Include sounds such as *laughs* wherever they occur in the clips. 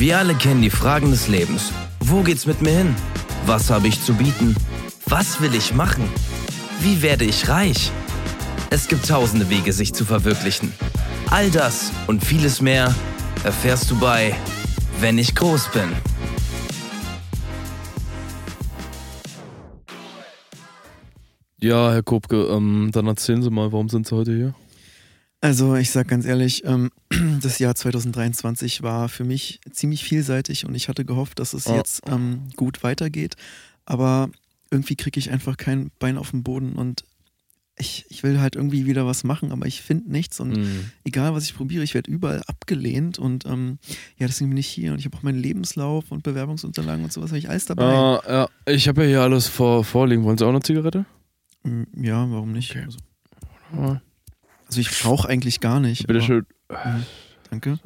Wir alle kennen die Fragen des Lebens. Wo geht's mit mir hin? Was habe ich zu bieten? Was will ich machen? Wie werde ich reich? Es gibt tausende Wege, sich zu verwirklichen. All das und vieles mehr erfährst du bei Wenn ich groß bin. Ja, Herr Kopke, ähm, dann erzählen Sie mal, warum sind Sie heute hier? Also ich sag ganz ehrlich, ähm, *clears throat* das Jahr 2023 war für mich ziemlich vielseitig und ich hatte gehofft, dass es Ja. jetzt ähm, gut weitergeht. Aber irgendwie kriege ich einfach kein Bein auf den Boden und ich, ich will halt irgendwie wieder was machen, aber ich finde nichts und Mhm. egal was ich probiere, ich werde überall abgelehnt und ähm, ja, deswegen bin ich hier und ich habe auch meinen Lebenslauf und Bewerbungsunterlagen und sowas, habe ich alles dabei. Ah, ja, ich habe ja hier alles vor, vorliegen. Wollen Sie auch eine Zigarette? Mm, Ja, warum nicht? Okay. Also. Also ich rauche eigentlich gar nicht. Bitte schön. Mhm, danke.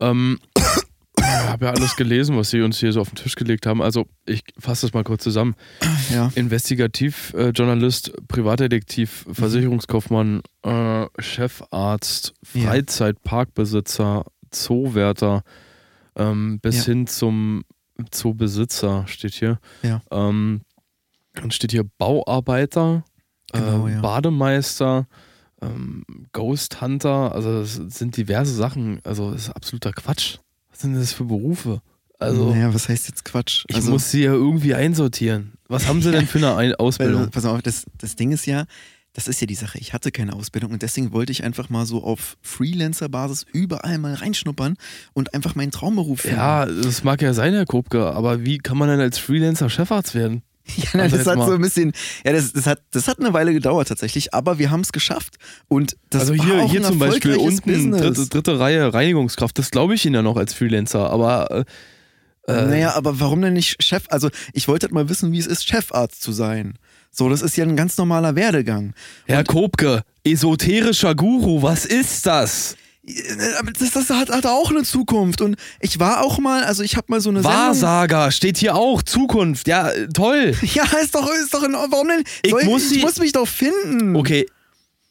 Ähm, ich habe ja alles gelesen, was Sie uns hier so auf den Tisch gelegt haben. Also, ich fasse das mal kurz zusammen. Ja. Investigativjournalist, Privatdetektiv, Versicherungskaufmann, äh, Chefarzt. Freizeitparkbesitzer, Zoowärter, ähm, bis Ja. hin zum Zoobesitzer steht hier. Ja. Ähm, dann steht hier Bauarbeiter, Genau, äh. Bademeister, ähm, Ghost Hunter, also es sind diverse Sachen. Also das ist absoluter Quatsch. Was sind das für Berufe? Also naja, was heißt jetzt Quatsch? ich also, muss sie ja irgendwie einsortieren. Was haben sie denn für eine *laughs* Ausbildung? pass auf, das, das Ding ist ja, das ist ja die Sache. Ich hatte keine Ausbildung und deswegen wollte ich einfach mal so auf Freelancer-Basis überall mal reinschnuppern und einfach meinen Traumberuf finden. Ja, das mag ja sein, Herr Kopke, aber wie kann man denn als Freelancer Chefarzt werden? *laughs* Ja, nein, das hat mal- so ein bisschen, ja, das, das, hat, das hat eine Weile gedauert tatsächlich, aber wir haben es geschafft. Und das also war hier, auch hier ein zum Beispiel unten dritte, dritte Reihe Reinigungskraft, das glaube ich Ihnen ja noch als Freelancer, aber äh, äh, Naja, aber warum denn nicht Chef? Also, ich wollte halt mal wissen, wie es ist, Chefarzt zu sein. So, das ist ja ein ganz normaler Werdegang. Herr Kopke, esoterischer Guru, was ist das? Aber das, das hat, hat auch eine Zukunft. Und ich war auch mal, also ich habe mal so eine Sendung. Wahrsager steht hier auch, Zukunft, ja, äh, toll. *laughs* Ja, ist doch, ist doch in. Warum denn? Ich Soll muss ich muss mich doch finden. Okay,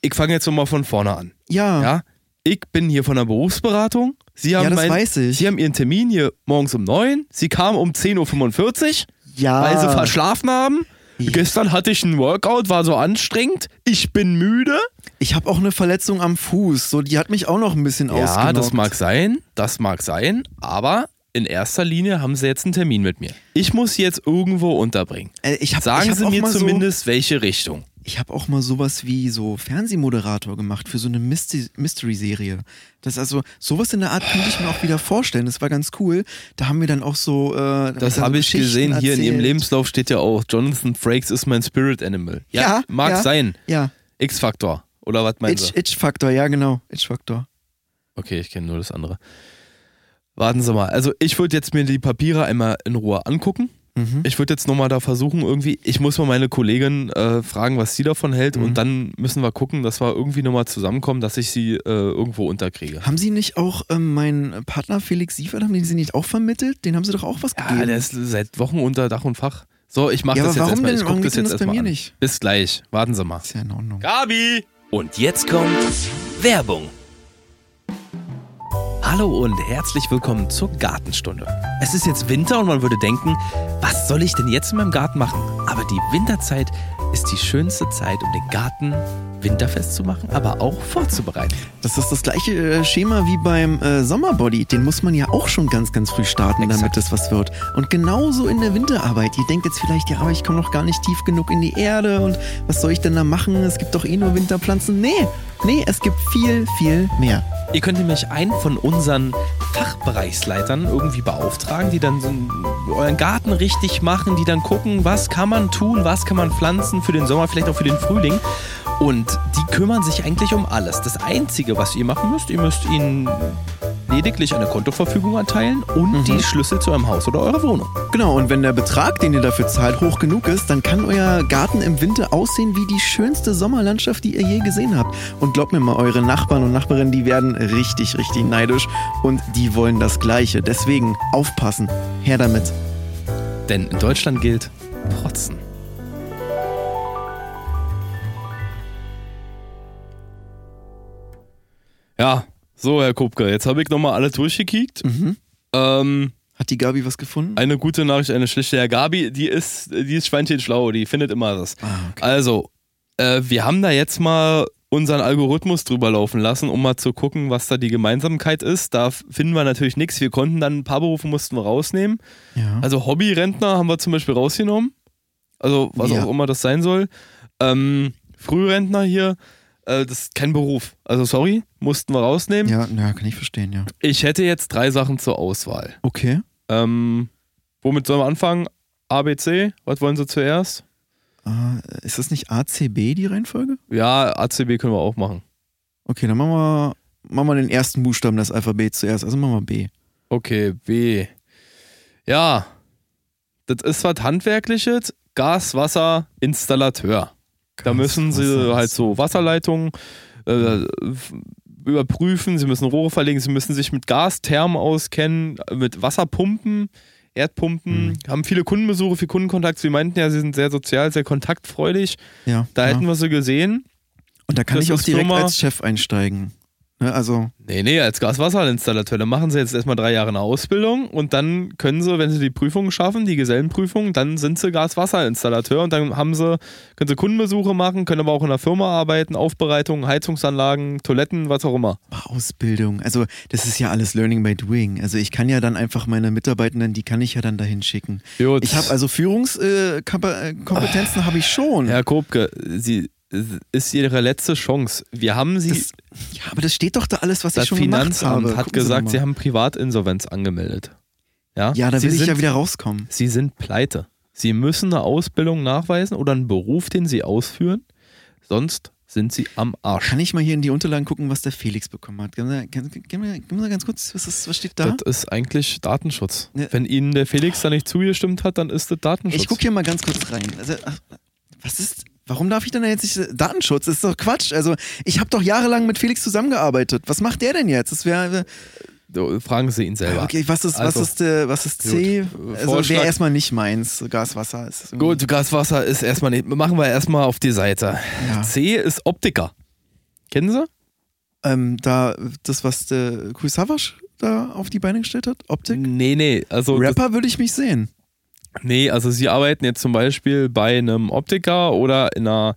ich fange jetzt nochmal von vorne an. Ja. Ja, ich bin hier von der Berufsberatung. Sie haben, Ja, das mein, weiß ich. Sie haben Ihren Termin hier morgens um 9. Sie kamen um 10.45 Uhr, Ja. weil Sie verschlafen haben. Ja. Gestern hatte ich einen Workout, war so anstrengend. Ich bin müde. Ich habe auch eine Verletzung am Fuß. So, die hat mich auch noch ein bisschen Ja, ausgenockt. das mag sein, das mag sein, aber in erster Linie haben Sie jetzt einen Termin mit mir. Ich muss Sie jetzt irgendwo unterbringen. Äh, hab, Sagen Sie mir zumindest, welche Richtung. So, ich habe auch mal sowas wie so Fernsehmoderator gemacht für so eine Mystery-Serie. Das also sowas in der Art könnte ich mir auch wieder vorstellen. Das war ganz cool. Da haben wir dann auch so. Äh, da Das so habe ich gesehen, hier in Ihrem erzählt. Lebenslauf steht ja auch, Jonathan Frakes ist mein Spirit Animal. Ja, Ja, mag ja. sein. Ja, X-Faktor. Oder was meinst Itch- du? Itch-Faktor, ja genau. Itch-Faktor. Okay, ich kenne nur das andere. Warten Sie mal. Also ich würde jetzt mir die Papiere einmal in Ruhe angucken. Mhm. Ich würde jetzt nochmal da versuchen, irgendwie, ich muss mal meine Kollegin äh, fragen, was sie davon hält Mhm. und dann müssen wir gucken, dass wir irgendwie nochmal zusammenkommen, dass ich sie äh, irgendwo unterkriege. Haben Sie nicht auch ähm, meinen Partner Felix Siefert, haben die Sie nicht auch vermittelt? Den haben Sie doch auch was gegeben. Ja, der ist seit Wochen unter Dach und Fach. So, ich mache Ja, das jetzt warum erstmal. denn? Ich guck Warum das jetzt das bei mir an. nicht? Bis gleich. Warten Sie mal. ist ja in Ordnung. Gabi! Und jetzt kommt Werbung. Hallo und herzlich willkommen zur Gartenstunde. Es ist jetzt Winter und man würde denken, was soll ich denn jetzt in meinem Garten machen? Aber die Winterzeit ist die schönste Zeit, um den Garten winterfest zu machen, aber auch vorzubereiten. Das ist das gleiche äh, Schema wie beim äh, Sommerbody. Den muss man ja auch schon ganz, ganz früh starten, damit Exakt. das was wird. Und genauso in der Winterarbeit. Ihr denkt jetzt vielleicht, ja, aber ich komme noch gar nicht tief genug in die Erde und was soll ich denn da machen? Es gibt doch eh nur Winterpflanzen. Nee, nee, es gibt viel, viel mehr. Ihr könnt nämlich einen von unseren Fachbereichsleitern irgendwie beauftragen, die dann so euren Garten richtig machen, die dann gucken, was kann man tun, was kann man pflanzen für den Sommer, vielleicht auch für den Frühling. Und die kümmern sich eigentlich um alles. Das Einzige, was ihr machen müsst, ihr müsst ihnen lediglich eine Kontoverfügung erteilen und die Schlüssel zu eurem Haus oder eurer Wohnung. Genau, und wenn der Betrag, den ihr dafür zahlt, hoch genug ist, dann kann euer Garten im Winter aussehen wie die schönste Sommerlandschaft, die ihr je gesehen habt. Und glaubt mir mal, eure Nachbarn und Nachbarinnen, die werden richtig, richtig neidisch und die wollen das Gleiche. Deswegen aufpassen, her damit. Denn in Deutschland gilt Protzen. Ja, so, Herr Kupke, jetzt habe ich nochmal alle durchgekickt. Mhm. Ähm, Hat die Gabi was gefunden? eine gute Nachricht, eine schlechte. Ja, Gabi, die ist, die ist Schweinchen schlau, die findet immer das. Ah, okay. Also, äh, wir haben da jetzt mal unseren Algorithmus drüber laufen lassen, um mal zu gucken, was da die Gemeinsamkeit ist. Da finden wir natürlich nichts. Wir konnten dann ein paar Berufe mussten wir rausnehmen. Ja. Also Hobbyrentner haben wir zum Beispiel rausgenommen. Also was Ja. auch immer das sein soll. Ähm, Frührentner hier, das ist kein Beruf. Also sorry, mussten wir rausnehmen. ja, na, kann ich verstehen, ja. Ich hätte jetzt drei Sachen zur Auswahl. Okay. Ähm, womit sollen wir anfangen? ABC, was wollen Sie zuerst? Ah, ist das nicht ACB, die Reihenfolge? Ja, ACB können wir auch machen. Okay, dann machen wir, machen wir den ersten Buchstaben des Alphabets zuerst. Also machen wir B. Okay, B. Ja, das ist was Handwerkliches. Gas, Wasser, Installateur. Da müssen sie halt so Wasserleitungen äh, überprüfen, sie müssen Rohre verlegen, sie müssen sich mit Gasthermen auskennen, mit Wasserpumpen, Erdpumpen, Mhm. haben viele Kundenbesuche, viel Kundenkontakt. Sie meinten ja, sie sind sehr sozial, sehr kontaktfreudig. Ja. Da ja. hätten wir sie gesehen. Und da kann das ich auch direkt Firma- als Chef einsteigen. Ne, also, Nee, nee, als Gaswasserinstallateur. Da machen sie jetzt erstmal drei Jahre eine Ausbildung und dann können sie, wenn sie die Prüfungen schaffen, die Gesellenprüfung, dann sind sie Gaswasserinstallateur und dann haben sie, können sie Kundenbesuche machen, können aber auch in der Firma arbeiten, Aufbereitung, Heizungsanlagen, Toiletten, was auch immer. Ausbildung. Also, das ist ja alles Learning by Doing. Also, ich kann ja dann einfach meine Mitarbeitenden, die kann ich ja dann dahin schicken. Gut. Ich habe also Führungskompetenzen habe ich schon. Herr Kopke, sie ist ihre letzte Chance. Wir haben sie, Das, ja, aber das steht doch da alles, was das ich schon gemacht Finanzamt habe. hat Gucken Sie gesagt, sie mal. haben Privatinsolvenz angemeldet. Ja, Ja, da sie will ich sind, ja wieder rauskommen. Sie sind pleite. Sie müssen eine Ausbildung nachweisen oder einen Beruf, den sie ausführen. Sonst sind sie am Arsch. Kann ich mal hier in die Unterlagen gucken, was der Felix bekommen hat? Gib mir, gib, gib mir, gib mir ganz kurz, was, ist, was steht da? Das ist eigentlich Datenschutz. Ja. Wenn Ihnen der Felix da nicht zugestimmt hat, dann ist das Datenschutz. Ich gucke hier mal ganz kurz rein. Also, was ist, warum darf ich denn jetzt nicht, Datenschutz, das ist doch Quatsch. Also, ich habe doch jahrelang mit Felix zusammengearbeitet. Was macht der denn jetzt? Das wäre, So, Fragen Sie ihn selber. okay, was ist, Also, was ist, äh, was ist C? Gut. Also, Vorschlag- wäre erstmal nicht meins. Gas, Wasser ist Gut, Gaswasser ist erstmal nicht. Machen wir erstmal auf die Seite. Ja. C ist Optiker. Kennen Sie? Ähm, da, das, was der Cool Savage da auf die Beine gestellt hat? Optik? Nee, nee. Also Rapper würde ich mich sehen. Nee, also Sie arbeiten jetzt zum Beispiel bei einem Optiker oder in einer,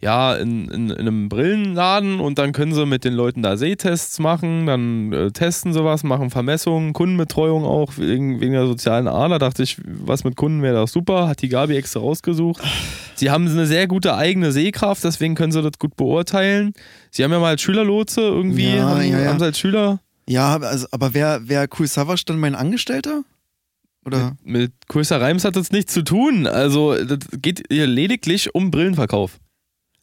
ja, in, in, in einem Brillenladen und dann können Sie mit den Leuten da Sehtests machen, dann äh, testen sowas, machen Vermessungen, Kundenbetreuung auch wegen, wegen der sozialen Ader. Dachte ich, was mit Kunden wäre doch super. Hat die Gabi extra rausgesucht. Sie haben eine sehr gute eigene Sehkraft, deswegen können Sie das gut beurteilen. Sie haben ja mal als Schülerlotse irgendwie, Ja, haben, ja, ja. haben Sie als Schüler Ja, also, aber wer, wer Cool Savage dann mein Angestellter? Oder? Mit Größer Reims hat das nichts zu tun. Also, das geht hier lediglich um Brillenverkauf.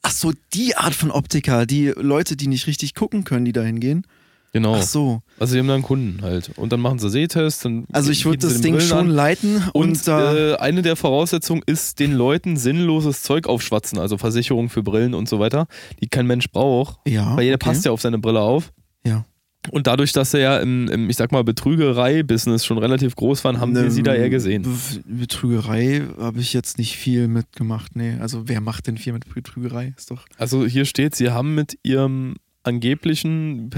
Ach so, die Art von Optiker, die Leute, die nicht richtig gucken können, die da hingehen. Genau. Ach so. Also, sie haben dann Kunden halt. Und dann machen sie Sehtests. Dann Also ich würde das Ding Brillen schon an. leiten und, Und äh, eine der Voraussetzungen ist, den Leuten sinnloses Zeug aufschwatzen. Also Versicherung für Brillen und so weiter, die kein Mensch braucht. ja, Weil jeder okay. passt ja auf seine Brille auf. Und dadurch, dass sie ja im, im ich sag mal, Betrügerei-Business schon relativ groß waren, haben wir Ne, sie da eher gesehen. Be- Betrügerei habe ich jetzt nicht viel mitgemacht. Nee, also wer macht denn viel mit Betrügerei? Ist doch. Also hier steht, sie haben mit ihrem angeblichen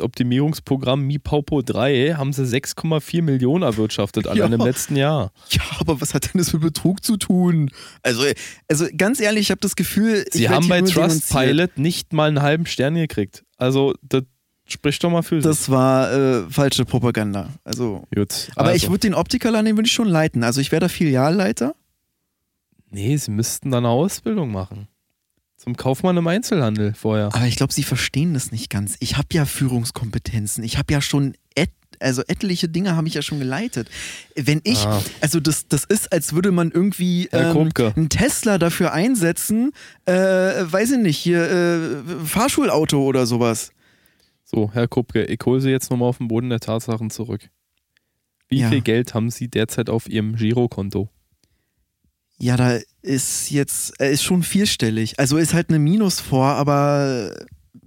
Persönlichkeitsoptimierungsprogramm MiPaupo 3 haben sie 6,4 Millionen erwirtschaftet allein Ja. im letzten Jahr. Ja, aber was hat denn das mit Betrug zu tun? Also, also ganz ehrlich, ich habe das Gefühl, Sie haben bei Trustpilot nicht mal einen halben Stern gekriegt. Also das spricht doch mal für sich. Das war äh, falsche Propaganda. Also. Gut. Aber also. ich würde den Optikerladen, den würde ich schon leiten. Also ich wäre da Filialleiter. Nee, sie müssten dann eine Ausbildung machen. Zum Kaufmann im Einzelhandel vorher. Aber ich glaube, sie verstehen das nicht ganz. Ich habe ja Führungskompetenzen. Ich habe ja schon et also etliche Dinge habe ich ja schon geleitet. Wenn ich, Ah. also das, das ist, als würde man irgendwie ähm, einen Tesla dafür einsetzen, äh, weiß ich nicht, hier äh, Fahrschulauto oder sowas. So, Herr Kupke, ich hole Sie jetzt nochmal auf den Boden der Tatsachen zurück. Wie Ja. viel Geld haben Sie derzeit auf Ihrem Girokonto? Ja, da ist jetzt, er ist schon vierstellig. Also ist halt eine Minus vor, aber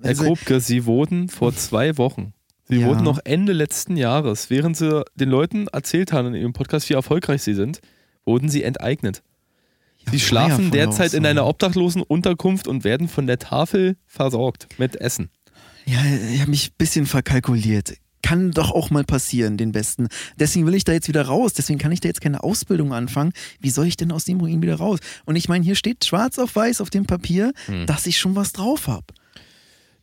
Herr also, Kopke, Sie wurden vor zwei Wochen, Sie Ja. wurden noch Ende letzten Jahres, während Sie den Leuten erzählt haben in Ihrem Podcast, wie erfolgreich Sie sind, wurden Sie enteignet. ja, Sie schlafen derzeit in einer obdachlosen Unterkunft und werden von der Tafel versorgt mit Essen. Ja, ich habe mich ein bisschen verkalkuliert. kann doch auch mal passieren, den Besten. Deswegen will ich da jetzt wieder raus. Deswegen kann ich da jetzt keine Ausbildung anfangen. Wie soll ich denn aus dem Ruin wieder raus? Und ich meine, hier steht schwarz auf weiß auf dem Papier, Hm. dass ich schon was drauf habe.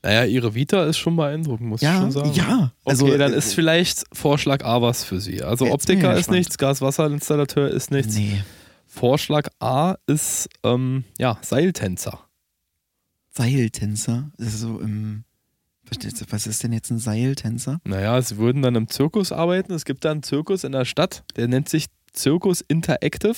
Naja, ihre Vita ist schon beeindruckend, muss ich Ja, schon sagen. ja. Also, okay, dann äh, ist vielleicht Vorschlag A was für Sie. Also ich Optiker ist gespannt. nichts, Gaswasserinstallateur ist nichts. Nee. Vorschlag A ist ähm, ja, Seiltänzer. Seiltänzer. Das ist so im. Was ist denn jetzt ein Seiltänzer? Naja, sie würden dann im Zirkus arbeiten. Es gibt da einen Zirkus in der Stadt, der nennt sich Zirkus Interactive.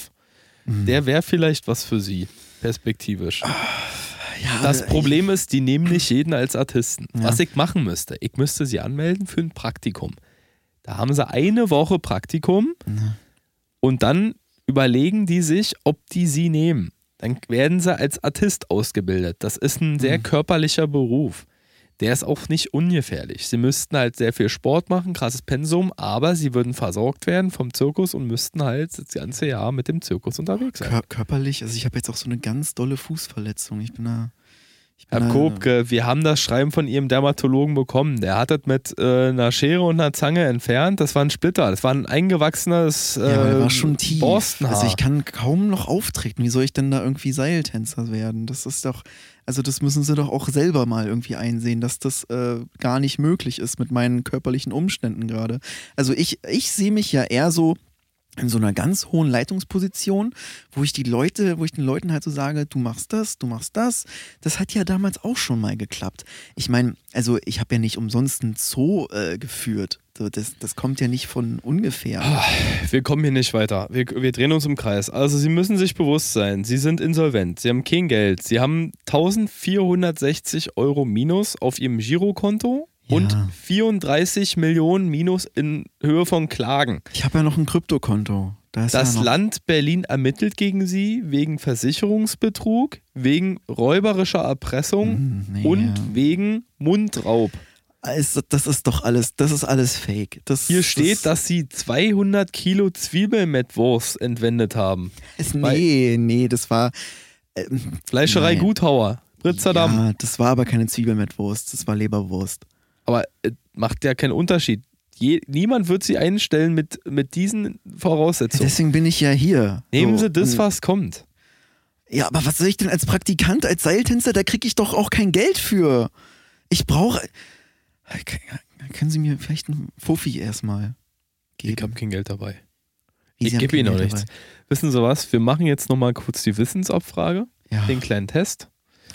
Hm. Der wäre vielleicht was für Sie, perspektivisch. ja, Das aber Problem ist, die nehmen nicht jeden als Artisten. Ja. Was ich machen müsste, ich müsste sie anmelden für ein Praktikum. Da haben sie eine Woche Praktikum Ja. und dann überlegen die sich, ob die sie nehmen. Dann werden sie als Artist ausgebildet. Das ist ein sehr Mhm. körperlicher Beruf. Der ist auch nicht ungefährlich. Sie müssten halt sehr viel Sport machen, krasses Pensum, aber sie würden versorgt werden vom Zirkus und müssten halt das ganze Jahr mit dem Zirkus unterwegs sein. Kör körperlich, also ich habe jetzt auch so eine ganz dolle Fußverletzung. Ich bin da. Ich bin Herr da, Kopke, wir haben das Schreiben von Ihrem Dermatologen bekommen. Der hat das mit äh, einer Schere und einer Zange entfernt. Das war ein Splitter. Das war ein eingewachsenes äh, Ja, war schon tief. Borstenhaar. Also ich kann kaum noch auftreten. Wie soll ich denn da irgendwie Seiltänzer werden? Das ist doch, also das müssen sie doch auch selber mal irgendwie einsehen, dass das äh, gar nicht möglich ist mit meinen körperlichen Umständen gerade. Also ich, ich sehe mich ja eher so in so einer ganz hohen Leitungsposition, wo ich die Leute, wo ich den Leuten halt so sage, du machst das, du machst das. Das hat ja damals auch schon mal geklappt. Ich meine, also ich habe ja nicht umsonst ein Zoo äh, geführt. So, Das, das kommt ja nicht von ungefähr. wir kommen hier nicht weiter. Wir, wir drehen uns im Kreis. Also Sie müssen sich bewusst sein, Sie sind insolvent. Sie haben kein Geld. Sie haben 1460 Euro Minus auf Ihrem Girokonto Ja. und 34 Millionen Minus in Höhe von Klagen. Ich habe ja noch ein Kryptokonto. Da Das ja Land Berlin ermittelt gegen Sie wegen Versicherungsbetrug, wegen räuberischer Erpressung Hm, nee. und wegen Mundraub. Also, das ist doch alles, das ist alles Fake. Das, Hier steht, das, dass Sie 200 Kilo Zwiebelmettwurst entwendet haben. ist, nee, nee, das war. Ähm, Fleischerei Nein. Guthauer, Britzerdam. ja, das war aber keine Zwiebel mit Wurst, das war Leberwurst. Aber äh, macht ja keinen Unterschied. Je, niemand wird Sie einstellen mit, mit diesen Voraussetzungen. Deswegen bin ich ja hier. Nehmen So, Sie das, und- was kommt. Ja, aber was soll ich denn als Praktikant, als Seiltänzer, da kriege ich doch auch kein Geld für. Ich brauche. Können Sie mir vielleicht einen Fuffi erstmal Ich geben? habe kein Geld dabei. Wie, ich gebe Ihnen noch nichts. Wissen Sie was? Wir machen jetzt nochmal kurz die Wissensabfrage? Ja, den kleinen Test.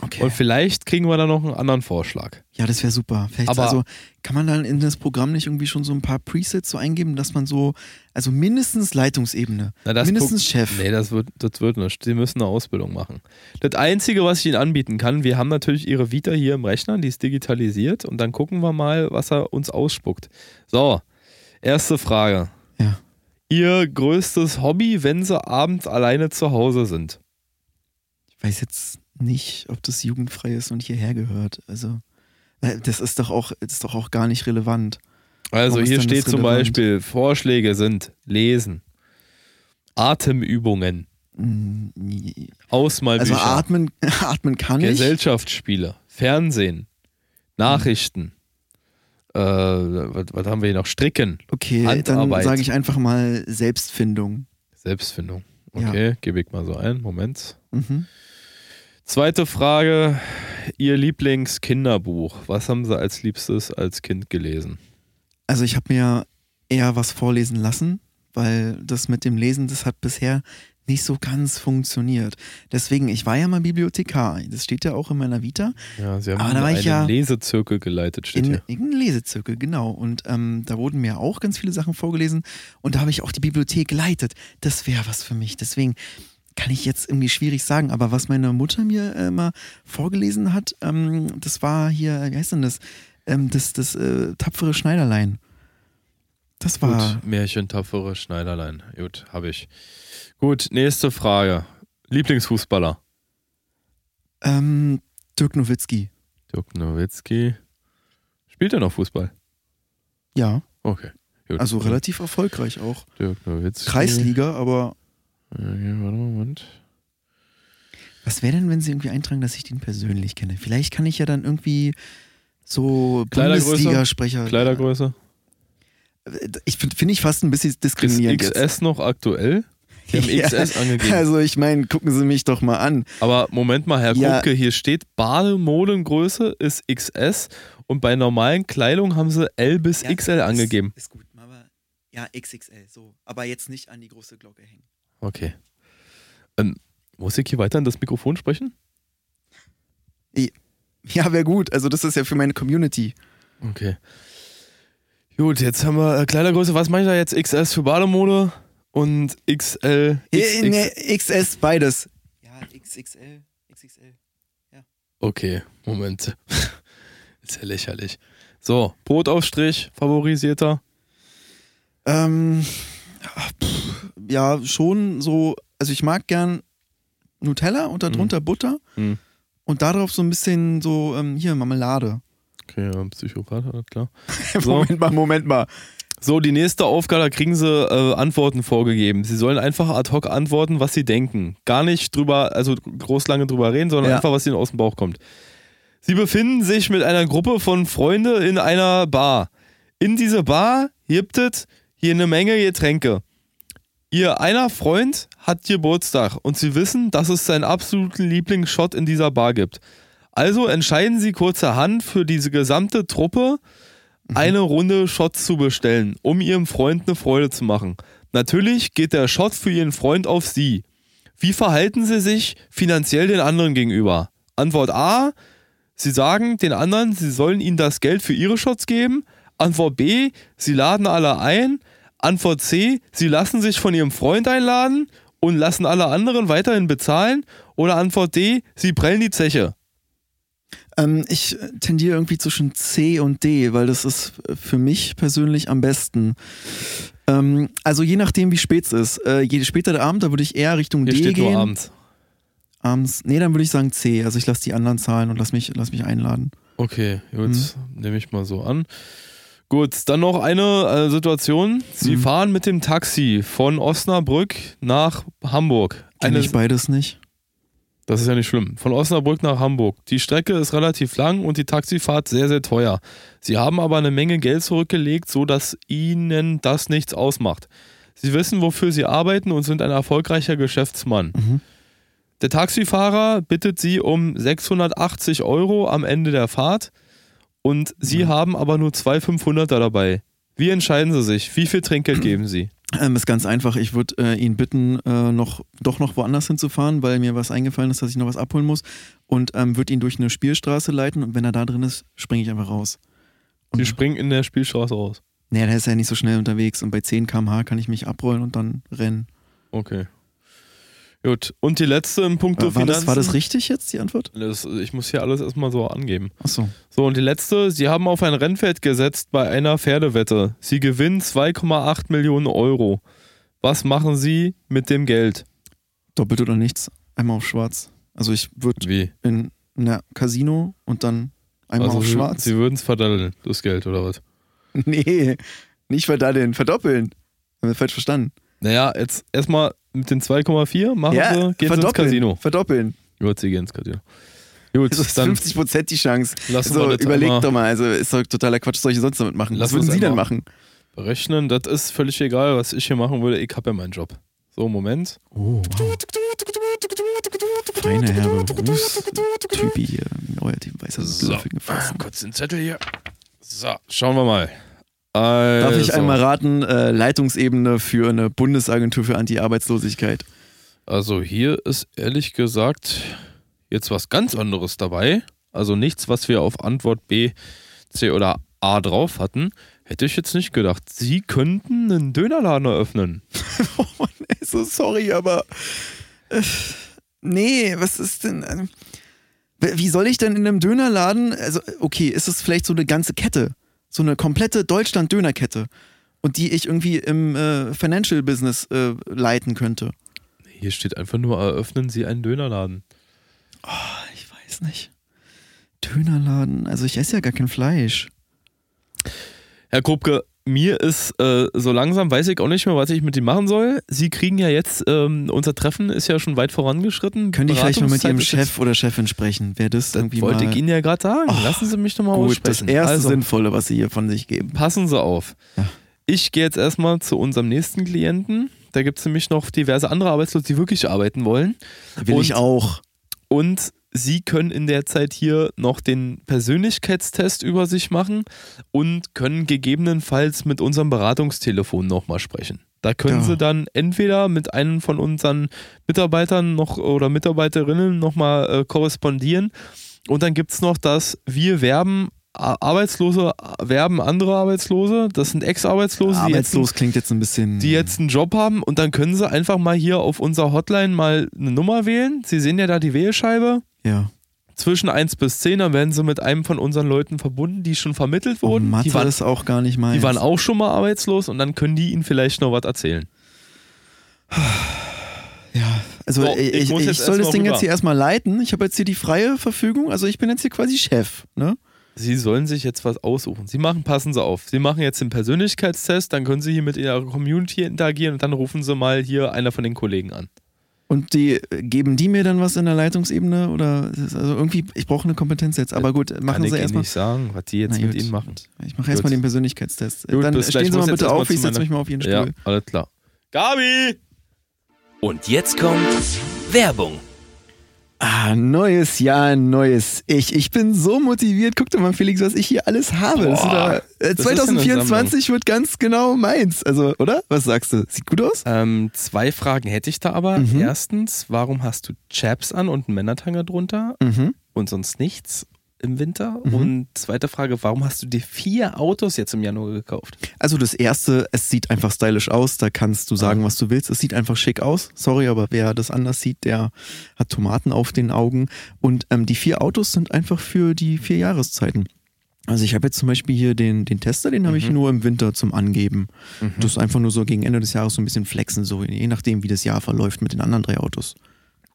Okay. Und vielleicht kriegen wir da noch einen anderen Vorschlag. Ja, das wäre super. Vielleicht Aber- also kann man dann in das Programm nicht irgendwie schon so ein paar Presets so eingeben, dass man so, also mindestens Leitungsebene, mindestens Chef. Nee, das wird, das wird nicht. Sie müssen eine Ausbildung machen. Das Einzige, was ich Ihnen anbieten kann, wir haben natürlich Ihre Vita hier im Rechner, die ist digitalisiert und dann gucken wir mal, was er uns ausspuckt. So, erste Frage. Ja. Ihr größtes Hobby, wenn Sie abends alleine zu Hause sind? Ich weiß jetzt nicht, ob das jugendfrei ist und hierher gehört. Also, das ist doch auch, ist doch auch gar nicht relevant. Also Warum hier steht zum? Beispiel, Vorschläge sind Lesen, Atemübungen, Mm, nee. Ausmalbücher, Also atmen, *laughs* atmen kann ich. Gesellschaftsspiele, Fernsehen, Nachrichten. Äh, was, was haben wir hier noch? Stricken, Okay, dann Handarbeit. sage ich einfach mal Selbstfindung. Selbstfindung. Ja. Okay, gebe ich mal so ein. Moment. Mhm. Zweite Frage. Ihr Lieblingskinderbuch. Was haben Sie als Liebstes als Kind gelesen? Also ich habe mir eher was vorlesen lassen, weil das mit dem Lesen, das hat bisher nicht so ganz funktioniert. Deswegen, ich war ja mal Bibliothekar. Das steht ja auch in meiner Vita. Ja, Sie haben Aber da war einen ich ja Lesezirkel geleitet, steht In hier. irgendeinem Lesezirkel, genau. Und ähm, da wurden mir auch ganz viele Sachen vorgelesen. Und da habe ich auch die Bibliothek geleitet. Das wäre was für mich. Deswegen kann ich jetzt irgendwie schwierig sagen. Aber was meine Mutter mir äh, mal vorgelesen hat, ähm, das war hier, wie heißt denn das? Ähm, das das äh, tapfere Schneiderlein. Das war. Gut, Märchen, tapfere Schneiderlein. Gut, habe ich. Gut, nächste Frage. Lieblingsfußballer? Ähm, Dirk Nowitzki. Dirk Nowitzki. Spielt er noch Fußball? Ja, Okay. Gut. also relativ erfolgreich auch. Dirk Nowitzki. Kreisliga, aber Okay, warte mal, Moment. was wäre denn, wenn sie irgendwie eintragen, dass ich den persönlich kenne? Vielleicht kann ich ja dann irgendwie so Kleidergröße? Bundesliga-Sprecher. Kleidergröße? Ich finde find ich fast ein bisschen Ist diskriminierend XS jetzt. noch aktuell? Wir haben *laughs* Ja, XS angegeben. Also ich meine, gucken Sie mich doch mal an. Aber Moment mal, Herr Ja. Kupke, hier steht Bademodengröße ist XS und bei normalen Kleidung haben sie L bis XL angegeben. Ist, gut, aber ja, XXL, so. Aber jetzt nicht an die große Glocke hängen. Okay. Ähm, muss ich hier weiter in das Mikrofon sprechen? Ja, wäre gut. Also das ist ja für meine Community. Okay. Gut, jetzt haben wir äh, Kleidergröße. Was mache ich da jetzt? XS für Bademode und XL. Äh, XX. nee, XS, beides. Ja, XXL, XXL. Okay, Moment. *laughs* Ist ja lächerlich. So, Brotaufstrich, favorisierter. Ähm, ach, pff, ja, schon so, also ich mag gern Nutella und darunter Butter Hm. und darauf so ein bisschen so, ähm, hier, Marmelade. Okay, ja, Psychopath, klar. *laughs* So. Moment mal, Moment mal. So, die nächste Aufgabe, da kriegen sie äh, Antworten vorgegeben. Sie sollen einfach ad hoc antworten, was sie denken. Gar nicht drüber, also groß lange drüber reden, sondern Ja. einfach, was ihnen aus dem Bauch kommt. Sie befinden sich mit einer Gruppe von Freunden in einer Bar. In dieser Bar gibt es hier eine Menge Getränke. Ihr einer Freund hat Geburtstag und sie wissen, dass es seinen absoluten Lieblingsshot in dieser Bar gibt. Also entscheiden sie kurzerhand für diese gesamte Truppe, eine Runde Shots zu bestellen, um ihrem Freund eine Freude zu machen. Natürlich geht der Shot für ihren Freund auf sie. Wie verhalten sie sich finanziell den anderen gegenüber? Antwort A. Sie sagen den anderen, sie sollen ihnen das Geld für ihre Shots geben. Antwort B. Sie laden alle ein. Antwort C. Sie lassen sich von ihrem Freund einladen und lassen alle anderen weiterhin bezahlen. Oder Antwort D. Sie prellen die Zeche. Ähm, ich tendiere irgendwie zwischen C und D, weil das ist für mich persönlich am besten. Ähm, also je nachdem, wie spät es ist. Äh, je später der Abend, da würde ich eher Richtung Hier D steht gehen. nur abends. Abends. Nee, dann würde ich sagen C. Also ich lasse die anderen zahlen und lass mich, lass mich einladen. Okay, gut, Mhm. nehme ich mal so an. Gut, dann noch eine äh, Situation. Sie Mhm. fahren mit dem Taxi von Osnabrück nach Hamburg. Kenn Eine, ich beides nicht. das ist ja nicht schlimm. Von Osnabrück nach Hamburg. Die Strecke ist relativ lang und die Taxifahrt sehr, sehr teuer. Sie haben aber eine Menge Geld zurückgelegt, sodass ihnen das nichts ausmacht. Sie wissen, wofür sie arbeiten und sind ein erfolgreicher Geschäftsmann. Mhm. Der Taxifahrer bittet sie um 680 Euro am Ende der Fahrt und sie Mhm. haben aber nur zwei 500er dabei. Wie entscheiden sie sich? Wie viel Trinkgeld *clears throat* geben sie? Ähm, ist ganz einfach. Ich würde äh, ihn bitten, äh, noch, doch noch woanders hinzufahren, weil mir was eingefallen ist, dass ich noch was abholen muss. Und ähm, würde ihn durch eine Spielstraße leiten. Und wenn er da drin ist, springe ich einfach raus. Und, Sie springen in der Spielstraße raus. nee, der ist ja nicht so schnell unterwegs. Und bei 10 km/h kann ich mich abrollen und dann rennen. Okay. Gut. Und die letzte im Punkto War, war, das, war das Finanzen? richtig jetzt, die Antwort? Das, ich muss hier alles erstmal so angeben. Achso. So, und die letzte, sie haben auf ein Rennfeld gesetzt bei einer Pferdewette. Sie gewinnen 2,8 Millionen Euro. Was machen sie mit dem Geld? Doppelt oder nichts. Einmal auf schwarz. Also ich würde Wie? in einer Casino und dann einmal also auf sie, schwarz. Sie würden es verdaddeln, das Geld, oder was? *laughs* nee, nicht verdaddeln, verdoppeln. Haben wir falsch verstanden. Naja, jetzt erstmal mit den 2,4 machen sie, gehen sie ins verdoppeln. Casino. Verdoppeln. Gut, sie gehen ins Casino. Gut, Das ist dann 50% die Chance. lassen So, das überlegt doch mal, also ist doch totaler Quatsch, was soll ich sonst damit machen? Lass was würden Sie denn machen? berechnen. Das ist völlig egal, was ich hier machen würde. Ich habe ja meinen Job. So, Moment. Oh, wow. Feine herbe Berufstypi hier. Euer Team weiß das So. Kurz den Zettel hier. So, schauen wir mal. Also, Darf ich einmal raten, äh, Leitungsebene für eine Bundesagentur für Anti-Arbeitslosigkeit. Also hier ist ehrlich gesagt jetzt was ganz anderes dabei. Also nichts, was wir auf Antwort B, C oder A drauf hatten. Hätte ich jetzt nicht gedacht. Sie könnten einen Dönerladen eröffnen. *laughs* Oh Mann, ey, so sorry, aber. Äh, nee, was ist denn. äh, Wie soll ich denn in einem Dönerladen. Also, okay, ist es vielleicht so eine ganze Kette? So eine komplette Deutschland-Dönerkette. Und die ich irgendwie im äh, Financial Business äh, leiten könnte. Hier steht einfach nur, eröffnen Sie einen Dönerladen. Ich weiß nicht. Dönerladen, also ich esse ja gar kein Fleisch. Herr Krupke, mir ist äh, so langsam, weiß ich auch nicht mehr, was ich mit ihm machen soll. Sie kriegen ja jetzt, ähm, unser Treffen ist ja schon weit vorangeschritten. Könnte ich vielleicht mal mit Ihrem Chef oder Chefin sprechen? Wäre das, Das irgendwie wollte ich Ihnen ja gerade sagen. Oh, Lassen Sie mich doch mal gut, das aussprechen. erste also, Sinnvolle, was Sie hier von sich geben. passen Sie auf. Ja. Ich gehe jetzt erstmal zu unserem nächsten Klienten. Da gibt es nämlich noch diverse andere Arbeitslose, die wirklich arbeiten wollen. Will ich auch. Und Sie können in der Zeit hier noch den Persönlichkeitstest über sich machen und können gegebenenfalls mit unserem Beratungstelefon nochmal sprechen. Da können Ja. Sie dann entweder mit einem von unseren Mitarbeitern noch oder Mitarbeiterinnen nochmal äh, korrespondieren. Und dann gibt es noch das Wir werben Arbeitslose, werben andere Arbeitslose. Das sind Ex-Arbeitslose, die jetzt Arbeitslos klingt jetzt ein bisschen. die jetzt einen Job haben und dann können sie einfach mal hier auf unserer Hotline mal eine Nummer wählen. Sie sehen ja da die Wählscheibe. Ja. Zwischen 1 bis 10, dann werden sie mit einem von unseren Leuten verbunden, die schon vermittelt Oh, wurden. Mathe die, waren, ist auch gar nicht meins. die waren auch schon mal arbeitslos und dann können die ihnen vielleicht noch was erzählen. *sighs* Ja, also So, ich, ich ich, soll das Ding rüber. jetzt hier erstmal leiten. Ich habe jetzt hier die freie Verfügung. Also ich bin jetzt hier quasi Chef. Ne? Sie sollen sich jetzt was aussuchen. Sie machen, passen Sie auf. Sie machen jetzt den Persönlichkeitstest, dann können Sie hier mit Ihrer Community interagieren und dann rufen Sie mal hier einer von den Kollegen an. Und die geben die mir dann was in der Leitungsebene oder ist es also irgendwie, ich brauche eine Kompetenz jetzt. Aber gut, machen Kann Sie ich Ihnen erstmal. nicht sagen, was die jetzt Na mit gut. Ihnen machen. Ich mache erstmal den Persönlichkeitstest. Gut, dann stehen Ich Sie mal bitte auf, ich setze mich mal auf Ihren Stuhl. Ja, alles klar. Gabi! Und jetzt kommt Werbung. Ah, neues Jahr, neues Ich. Ich bin so motiviert. Guck dir mal, Felix, was ich hier alles habe. Boah, da, äh, das ist eine 2024 wird ganz genau meins. Also, oder? Was sagst du? Sieht gut aus? Ähm, zwei Fragen hätte ich da aber. Mhm. Erstens, warum hast du Chaps an und einen Männertanger drunter Mhm. und sonst nichts im Winter? Mhm. Und zweite Frage, warum hast du dir vier Autos jetzt im Januar gekauft? Also das erste, es sieht einfach stylisch aus, da kannst du sagen, was du willst. Es sieht einfach schick aus. Sorry, aber wer das anders sieht, der hat Tomaten auf den Augen. Und ähm, die vier Autos sind einfach für die vier Jahreszeiten. Also ich habe jetzt zum Beispiel hier den, den Tester, den habe ich nur im Winter zum Angeben. Das ist einfach nur so gegen Ende des Jahres so ein bisschen flexen, so je nachdem, wie das Jahr verläuft mit den anderen drei Autos.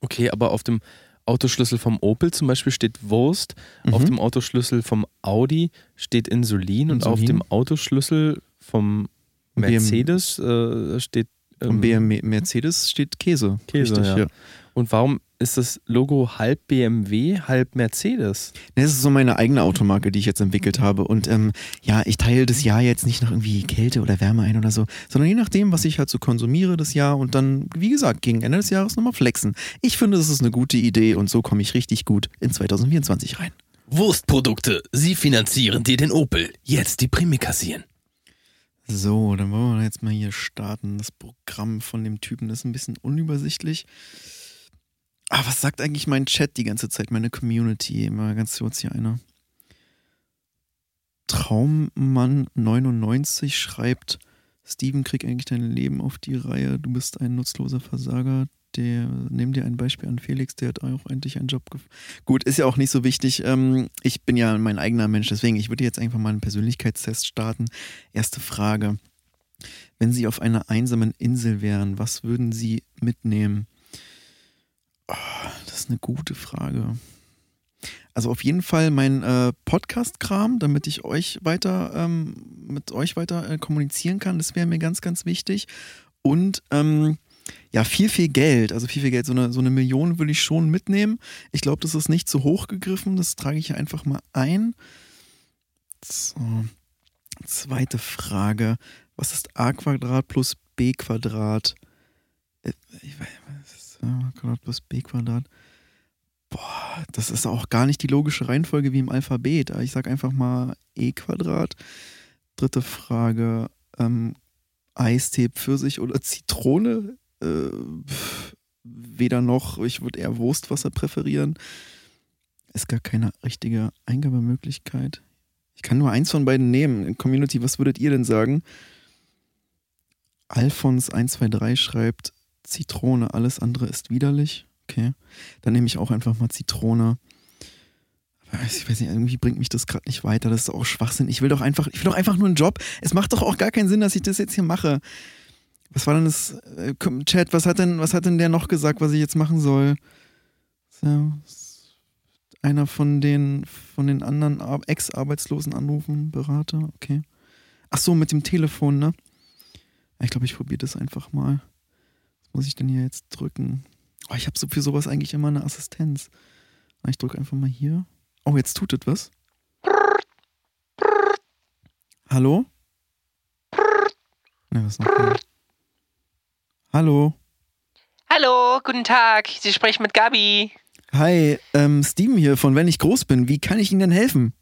Okay, aber auf dem Autoschlüssel vom Opel zum Beispiel steht Wurst, Mhm. auf dem Autoschlüssel vom Audi steht Insulin, und auf Insulin. dem Autoschlüssel vom. Mercedes äh, steht ähm, BMW Mercedes steht Käse. Käse, ja. Und warum ist das Logo halb BMW, halb Mercedes? Das ist so meine eigene Automarke, die ich jetzt entwickelt habe. Und ähm, ja, ich teile das Jahr jetzt nicht nach irgendwie Kälte oder Wärme ein oder so, sondern je nachdem, was ich halt so konsumiere das Jahr und dann, wie gesagt, gegen Ende des Jahres nochmal flexen. Ich finde, das ist eine gute Idee und so komme ich richtig gut in 2024 rein. Wurstprodukte. Sie finanzieren dir den Opel. Jetzt die Prämie kassieren. So, dann wollen wir jetzt mal hier starten. Das Programm von dem Typen ist ein bisschen unübersichtlich. Ah, was sagt eigentlich mein Chat die ganze Zeit, meine Community? Mal ganz kurz hier einer. Traummann99 schreibt, Steven, krieg eigentlich dein Leben auf die Reihe. Du bist ein nutzloser Versager. Der, nimm dir ein Beispiel an Felix, der hat auch endlich einen Job gefunden. Gut, ist ja auch nicht so wichtig. Ähm, ich bin ja mein eigener Mensch, deswegen, ich würde jetzt einfach mal einen Persönlichkeitstest starten. Erste Frage. Wenn Sie auf einer einsamen Insel wären, was würden Sie mitnehmen? Das ist eine gute Frage. Also auf jeden Fall mein äh, Podcast-Kram, damit ich euch weiter ähm, mit euch weiter äh, kommunizieren kann. Das wäre mir ganz, ganz wichtig. Und ähm, ja, viel, viel Geld. Also viel, viel Geld. So eine, so eine Million will ich schon mitnehmen. Ich glaube, das ist nicht zu hoch gegriffen. Das trage ich einfach mal ein. So. Zweite Frage. Was ist a Quadrat plus b Quadrat? Äh, Ich weiß, ist a Quadrat plus b Quadrat? Boah, das ist auch gar nicht die logische Reihenfolge wie im Alphabet. Ich sage einfach mal e Quadrat. Dritte Frage. Ähm, Eistee, Pfirsich oder Zitrone? Äh, weder noch. Ich würde eher Wurstwasser präferieren. Ist gar keine richtige Eingabemöglichkeit. Ich kann nur eins von beiden nehmen. Community, was würdet ihr denn sagen? Alphons123 schreibt Zitrone, alles andere ist widerlich. Okay. Dann nehme ich auch einfach mal Zitrone. Ich weiß nicht, irgendwie bringt mich das gerade nicht weiter. Das ist auch Schwachsinn. Ich will doch einfach, ich will doch einfach nur einen Job. Es macht doch auch gar keinen Sinn, dass ich das jetzt hier mache. Was war denn das? äh, Chat, was hat denn, was hat denn der noch gesagt, was ich jetzt machen soll? So, einer von den, von den anderen Ar- Ex-Arbeitslosen anrufen, Berater, okay. Ach so, mit dem Telefon, ne? Ich glaube, ich probiere das einfach mal. Muss ich denn hier jetzt drücken? Oh, ich habe so für sowas eigentlich immer eine Assistenz. Ich drücke einfach mal hier. Oh, jetzt tut es was. Hallo? Ne, was noch? Hallo. Hallo, guten Tag. Sie sprechen mit Gabi. Hi, ähm, Steven hier von Wenn ich groß bin. Wie kann ich Ihnen denn helfen?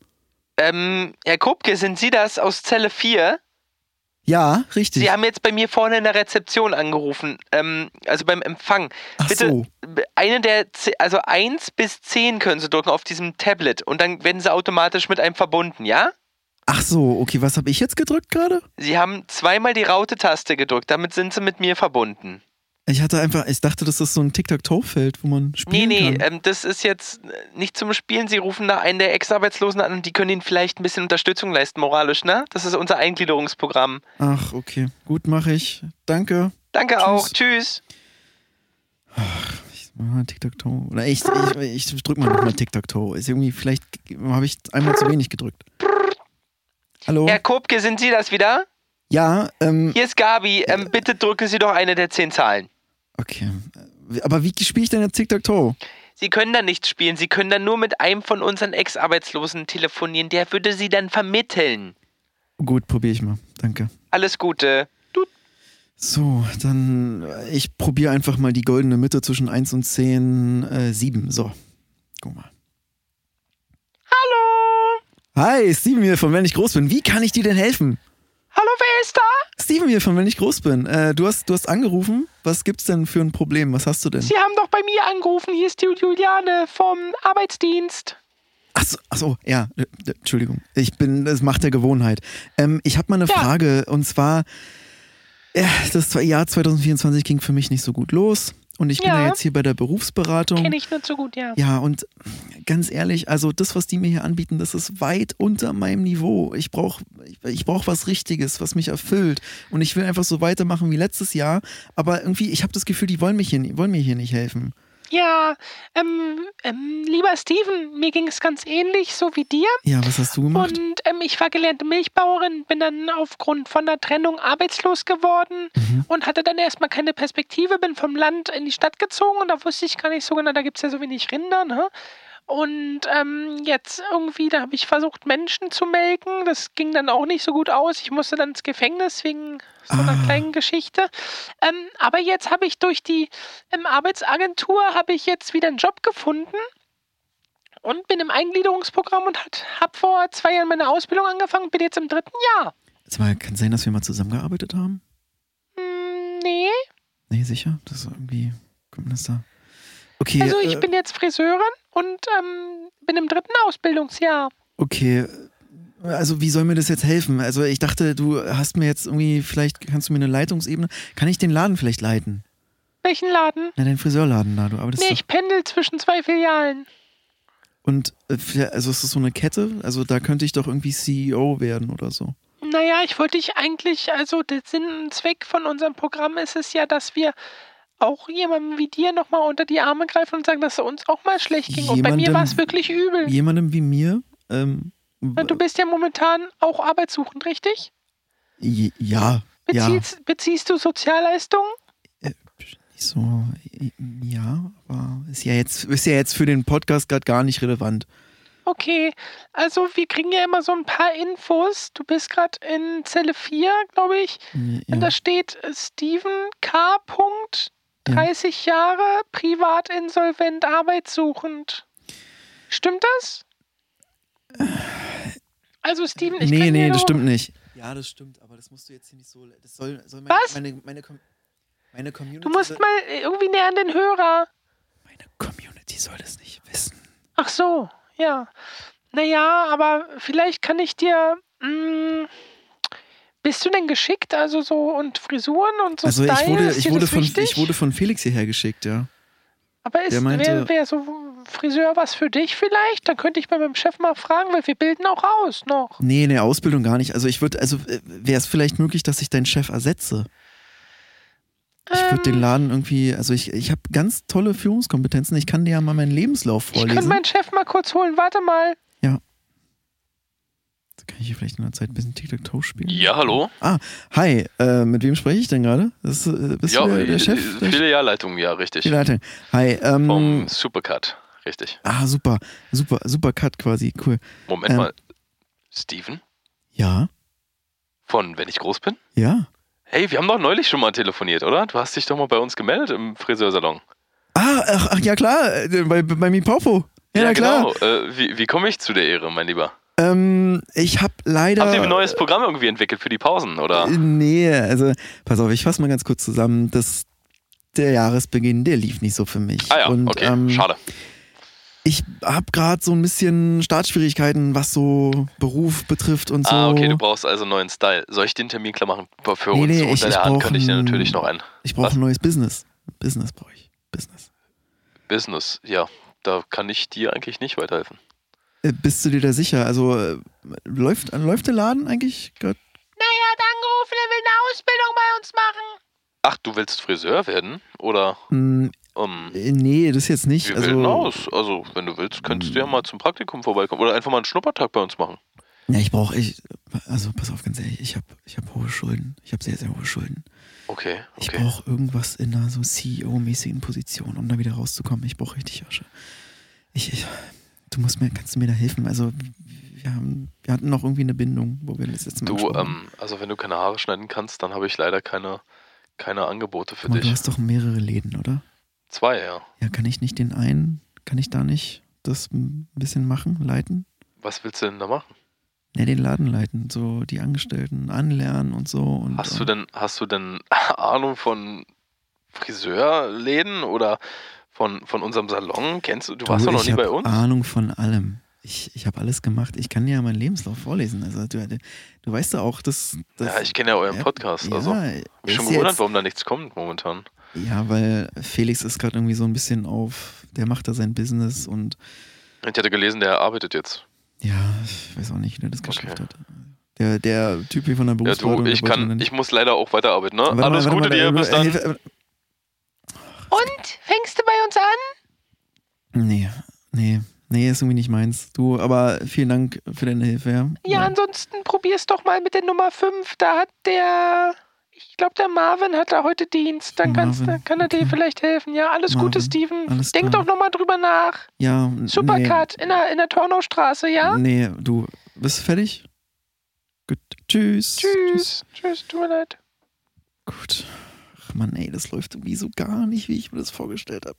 Ähm, Herr Kupke, sind Sie das aus Zelle 4? Ja, richtig. Sie haben jetzt bei mir vorne in der Rezeption angerufen, ähm, also beim Empfang. Ach Bitte so. eine der, also 1 bis 10 können Sie drücken auf diesem Tablet und dann werden Sie automatisch mit einem verbunden, ja? Ach so, okay, was habe ich jetzt gedrückt gerade? Sie haben zweimal die Raute-Taste gedrückt, damit sind Sie mit mir verbunden. Ich hatte einfach, ich dachte, das ist so ein Tic-Tac-Toe-Feld, wo man Nee, spielen nee, kann. ähm, das ist jetzt äh, nicht zum Spielen. Sie rufen da einen der Ex-Arbeitslosen an und die können Ihnen vielleicht ein bisschen Unterstützung leisten, moralisch, ne? Das ist unser Eingliederungsprogramm. Ach, okay, gut, mache ich. Danke. Danke Tschüss. auch. Tschüss. Ich mach mal Tic-Tac-Toe. Oder ich, ich, ich drück mal nochmal Tic-Tac-Toe. Ist irgendwie, vielleicht habe ich einmal zu wenig gedrückt. Hallo? Herr Kopke, sind Sie das wieder? Ja, ähm, Hier ist Gabi. Ähm, bitte drücken Sie doch eine der zehn Zahlen. Okay. Aber wie spiele ich denn jetzt Tic-Tac-Toe? Sie können da nicht spielen. Sie können dann nur mit einem von unseren Ex-Arbeitslosen telefonieren. Der würde Sie dann vermitteln. Gut, probiere ich mal. Danke. Alles Gute. So, dann äh, ich probiere einfach mal die goldene Mitte zwischen 1 und 10, äh, 7. So, guck mal. Hallo. Hi, Steven hier von Wenn ich groß bin. Wie kann ich dir denn helfen? Hallo, wer ist da? Steven hier von Wenn ich groß bin. Äh, du, hast, du hast angerufen. Was gibt's denn für ein Problem? Was hast du denn? Sie haben doch bei mir angerufen. Hier ist die Juliane vom Arbeitsdienst. Achso, ach so, ja, äh, äh, Entschuldigung. Ich bin, das macht der Gewohnheit. Ähm, ich habe mal eine Ja. Frage und zwar, ja, das Jahr 2024 ging für mich nicht so gut los und ich bin Ja. ja jetzt hier bei der Berufsberatung. Kenne ich nicht so gut, ja. Ja, und ganz ehrlich, also das, was die mir hier anbieten, das ist weit unter meinem Niveau. Ich brauche ich, ich brauch was Richtiges, was mich erfüllt. Und ich will einfach so weitermachen wie letztes Jahr. Aber irgendwie, ich habe das Gefühl, die wollen, mich hier, wollen mir hier nicht helfen. Ja, ähm, ähm, lieber Steven, mir ging es ganz ähnlich, so wie dir. Ja, was hast du gemacht? Und ähm, ich war gelernte Milchbauerin, bin dann aufgrund von der Trennung arbeitslos geworden Mhm. und hatte dann erstmal keine Perspektive, bin vom Land in die Stadt gezogen und da wusste ich gar nicht so genau, da gibt es ja so wenig Rinder, ne? Und ähm, jetzt irgendwie, da habe ich versucht, Menschen zu melken. Das ging dann auch nicht so gut aus. Ich musste dann ins Gefängnis wegen so einer Ah. kleinen Geschichte. Ähm, aber jetzt habe ich durch die ähm, Arbeitsagentur habe ich jetzt wieder einen Job gefunden und bin im Eingliederungsprogramm und habe vor zwei Jahren meine Ausbildung angefangen und bin jetzt im dritten Jahr. Sag mal, kann sein, dass wir mal zusammengearbeitet haben? Hm, nee. Nee, sicher? Das ist irgendwie, kommt das da? Okay, Also ich äh, bin jetzt Friseurin und ähm, bin im dritten Ausbildungsjahr. okay. Also wie soll mir das jetzt helfen? Also ich dachte, du hast mir jetzt irgendwie, vielleicht kannst du mir eine Leitungsebene, kann ich den Laden vielleicht leiten? Welchen Laden? Na, den Friseurladen da, du arbeitest Nee, ich pendel zwischen zwei Filialen. Und äh, also ist das so eine Kette? Also da könnte ich doch irgendwie CEO werden oder so. Naja, ich wollte dich eigentlich, also der Sinn und Zweck von unserem Programm ist es ja, dass wir auch jemandem wie dir nochmal unter die Arme greifen und sagen, dass es uns auch mal schlecht ging. Und bei mir Jemandem- war es wirklich übel. Jemandem wie mir? Ähm, Du bist ja momentan auch arbeitssuchend, richtig? ja, ja. Beziehst, beziehst du Sozialleistungen? So, ja, aber ist ja jetzt, ist ja jetzt für den Podcast gerade gar nicht relevant. Okay, also wir kriegen ja immer so ein paar Infos. Du bist gerade in Zelle 4, glaube ich. Und Ja. da steht äh, Steven K. Punkt, 30 Jahre, privat insolvent, arbeitssuchend. Stimmt das? Also Steven, ich nee, kann nee, das stimmt nicht. Ja, das stimmt, aber das musst du jetzt hier nicht so. Das soll, soll meine, Was? meine, meine, meine Community. Du musst soll, mal irgendwie näher an den Hörer. meine Community soll das nicht wissen. Ach so, ja. Naja, aber vielleicht kann ich dir. Mh, bist du denn geschickt? Also so und Frisuren und so Also Style? ich wurde, ich wurde von, wichtig? ich wurde von Felix hierher geschickt, ja. aber ist wäre wär so Friseur was für dich vielleicht? Dann könnte ich bei meinem Chef mal fragen, weil wir bilden auch aus noch. Nee, eine Ausbildung gar nicht. Also ich würde, also wäre es vielleicht möglich, dass ich deinen Chef ersetze? Ich würde den Ähm, Laden irgendwie, also ich, ich habe ganz tolle Führungskompetenzen. Ich kann dir ja mal meinen Lebenslauf ich könnte vorlesen. meinen Chef mal kurz holen. Warte mal. Kann ich hier vielleicht in der Zeit ein bisschen Tic-Tac-Toe spielen? Ja, hallo? Ah, hi, äh, mit wem spreche ich denn gerade? Äh, Bist ja, du der, der äh, Chef? Der Filialleitung, ja, richtig. Die Leitung. Hi, Vom ähm, Supercut, richtig. ah, super, super, super Cut quasi, cool. Moment ähm, mal. Steven? Ja, Von Wenn ich groß bin? ja, Hey, wir haben doch neulich schon mal telefoniert, oder? Du hast dich doch mal bei uns gemeldet im Friseursalon. Ah, ach, ach ja klar, äh, bei, bei Mipopo. Ja, na klar. genau. Äh, wie wie komme ich zu der Ehre, mein Lieber? Ähm, ich habe leider. Habt ihr ein neues Programm irgendwie entwickelt für die Pausen, oder? Äh, Nee, also pass auf, ich fasse mal ganz kurz zusammen. Das, der Jahresbeginn, der lief nicht so für mich. Ah ja, Und, okay, ähm, schade. Ich habe gerade so ein bisschen Startschwierigkeiten, was so Beruf betrifft und so. Ah, okay, du brauchst also einen neuen Style. Soll ich den Termin klar machen für Nee, uns? nee, ich- Unter ich der Hand könnte ich dir natürlich noch ein. ich brauche ein neues Business. Business brauche ich. Business. Business. Ja, da kann ich dir eigentlich nicht weiterhelfen. Äh, bist du dir da sicher? Also äh, läuft, läuft der Laden eigentlich gerade? Naja, hat angerufen, er will eine Ausbildung bei uns machen. Ach, du willst Friseur werden? Oder, Hm, ähm, äh, nee, das jetzt nicht. wie also, will denn aus? Also, wenn du willst, könntest du ja mal zum Praktikum vorbeikommen. Oder einfach mal einen Schnuppertag bei uns machen. Ja, ich brauche, ich, also pass auf, ganz ehrlich, ich habe ich hab hohe Schulden. Ich habe sehr, sehr hohe Schulden. Okay, Ich okay. brauche irgendwas in einer so CEO-mäßigen Position, um da wieder rauszukommen. Ich brauche richtig Asche. Ich, ich, du musst mir, kannst du mir da helfen? Also, wir, haben, wir hatten noch irgendwie eine Bindung, wo wir das letzte Mal Du, ähm, also wenn du keine Haare schneiden kannst, dann habe ich leider keine, keine Angebote für du dich. hast doch mehrere Läden, oder? Zwei, ja. Ja, kann ich nicht den einen, kann ich da nicht das ein bisschen machen, leiten? Was willst du denn da machen? Ne, den Laden leiten, so die Angestellten anlernen und so. Und, Hast du äh, denn, hast du denn *laughs* Ahnung von Friseurläden oder von, von unserem Salon? Kennst du? Du, warst doch noch ich nie bei uns? Ahnung von allem. Ich, ich habe alles gemacht. Ich kann dir ja meinen Lebenslauf vorlesen. Also du, du weißt ja auch, dass. dass Ja, ich kenne ja euren Ja, Podcast. ja, also, mich ist schon ja gewundert, jetzt- warum da nichts kommt momentan. Ja, weil Felix ist gerade irgendwie so ein bisschen auf, der macht da sein Business und Ich hatte gelesen, der arbeitet jetzt. ja, ich weiß auch nicht, wie der das geschafft Okay. hat. Der, der Typ hier von der Ja, Berufsberatung. du, ich kann, ich muss leider auch weiterarbeiten, ne? Warte mal, Alles warte Gute mal, dir, äh, bis dann. Und? Fängst du bei uns an? Nee, nee, nee, ist irgendwie nicht meins. Du, aber vielen Dank für deine Hilfe, ja. Ja, ansonsten probier's doch mal mit der Nummer 5. Da hat der. Ich glaube, der Marvin hat da heute Dienst. Dann kannst, dann kann er dir okay. vielleicht helfen. Ja, alles Gute, Marvin, Steven. alles Denk klar. doch nochmal drüber nach. Ja, Supercut in der, in der Tornaustraße, ja? Nee, du, bist fertig? Gut, tschüss. Tschüss. Tschüss, tut mir leid. Gut. Mann, ey, das läuft irgendwie so gar nicht, wie ich mir das vorgestellt habe.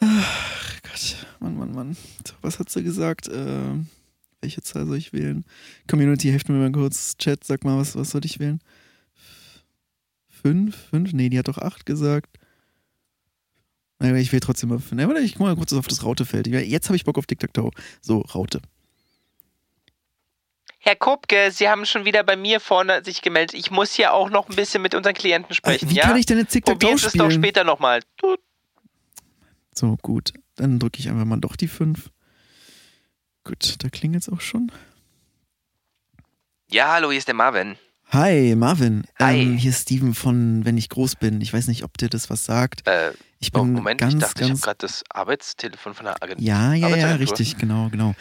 Ach Gott, Mann, Mann, Mann. Was hat sie gesagt? Äh, welche Zahl soll ich wählen? Community, helft mir mal kurz. Chat, sag mal, was, was soll ich wählen? Fünf? Fünf? Nee, die hat doch acht gesagt. Ich will trotzdem mal fünf. Ich guck mal kurz auf das Rautefeld. Jetzt habe ich Bock auf Tic-Tac-Toe. So, Raute. Herr Kopke, Sie haben schon wieder bei mir vorne sich gemeldet. Ich muss hier auch noch ein bisschen mit unseren Klienten sprechen, Äh, wie ja? kann ich denn jetzt Tic-Tac-Toe Probieren Sie es doch später nochmal. So, gut. Dann drücke ich einfach mal doch die 5. Gut, da klingelt es auch schon. Ja, hallo, hier ist der Marvin. Hi, Marvin. Hi. Ähm, hier ist Steven von Wenn ich groß bin. Ich weiß nicht, ob dir das was sagt. Äh, Ich oh, bin Moment, ganz, ich dachte, ich habe ganz. gerade das Arbeitstelefon von der Agentur. ja, ja, ja, richtig, genau, genau.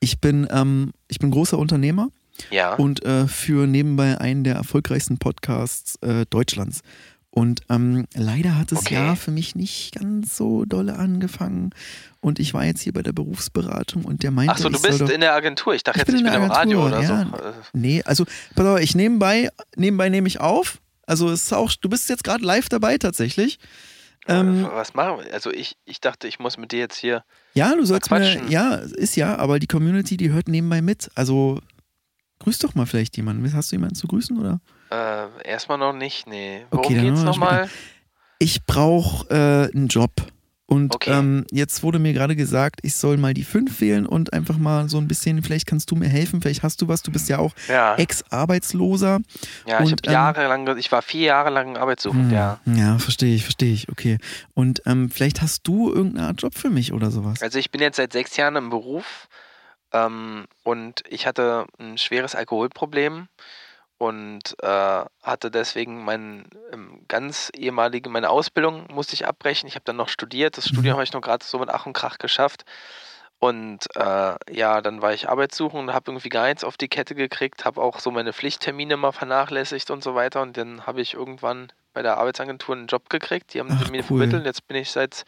Ich bin, ähm, ich bin großer Unternehmer Ja. und äh, führe nebenbei einen der erfolgreichsten Podcasts äh, Deutschlands. Und ähm, leider hat das Okay. Jahr für mich nicht ganz so dolle angefangen. Und ich war jetzt hier bei der Berufsberatung und der meinte, Achso, du bist doch, in der Agentur. Ich dachte Ich jetzt, bin ich in bin im Radio oder Agentur, so. Äh, Nee, also, pass auf, ich nebenbei, nebenbei nehme ich auf. Also es ist auch, du bist jetzt gerade live dabei tatsächlich. Ähm, was machen wir? Also ich, ich dachte, ich muss mit dir jetzt hier. ja, du sollst mir, quatschen. ja, ist ja, aber die Community, die hört nebenbei mit. Also grüß doch mal vielleicht jemanden. Hast du jemanden zu grüßen oder? Äh, erstmal noch nicht, nee. Worum Okay, geht's nochmal? Ich brauche äh, einen Job. Und Okay. ähm, jetzt wurde mir gerade gesagt, ich soll mal die 5 wählen und einfach mal so ein bisschen, vielleicht kannst du mir helfen, vielleicht hast du was, du bist ja auch Ja, Ex-Arbeitsloser. ja ich und, habe jahrelang, ich war vier Jahre lang arbeitssuchend, Hm, ja. Ja, verstehe ich, verstehe ich, okay. Und ähm, vielleicht hast du irgendeine Art Job für mich oder sowas. Also ich bin jetzt seit sechs Jahren im Beruf ähm, und ich hatte ein schweres Alkoholproblem und äh, hatte deswegen mein ähm, ganz ehemalige, meine Ausbildung musste ich abbrechen. Ich habe dann noch studiert. Das Studium habe ich noch gerade so mit Ach und Krach geschafft. Und äh, ja, dann war ich arbeitssuchend und habe irgendwie gar nichts auf die Kette gekriegt, habe auch so meine Pflichttermine mal vernachlässigt und so weiter. Und dann habe ich irgendwann bei der Arbeitsagentur einen Job gekriegt. Die haben Ach, mir cool. vermittelt. Jetzt bin ich seit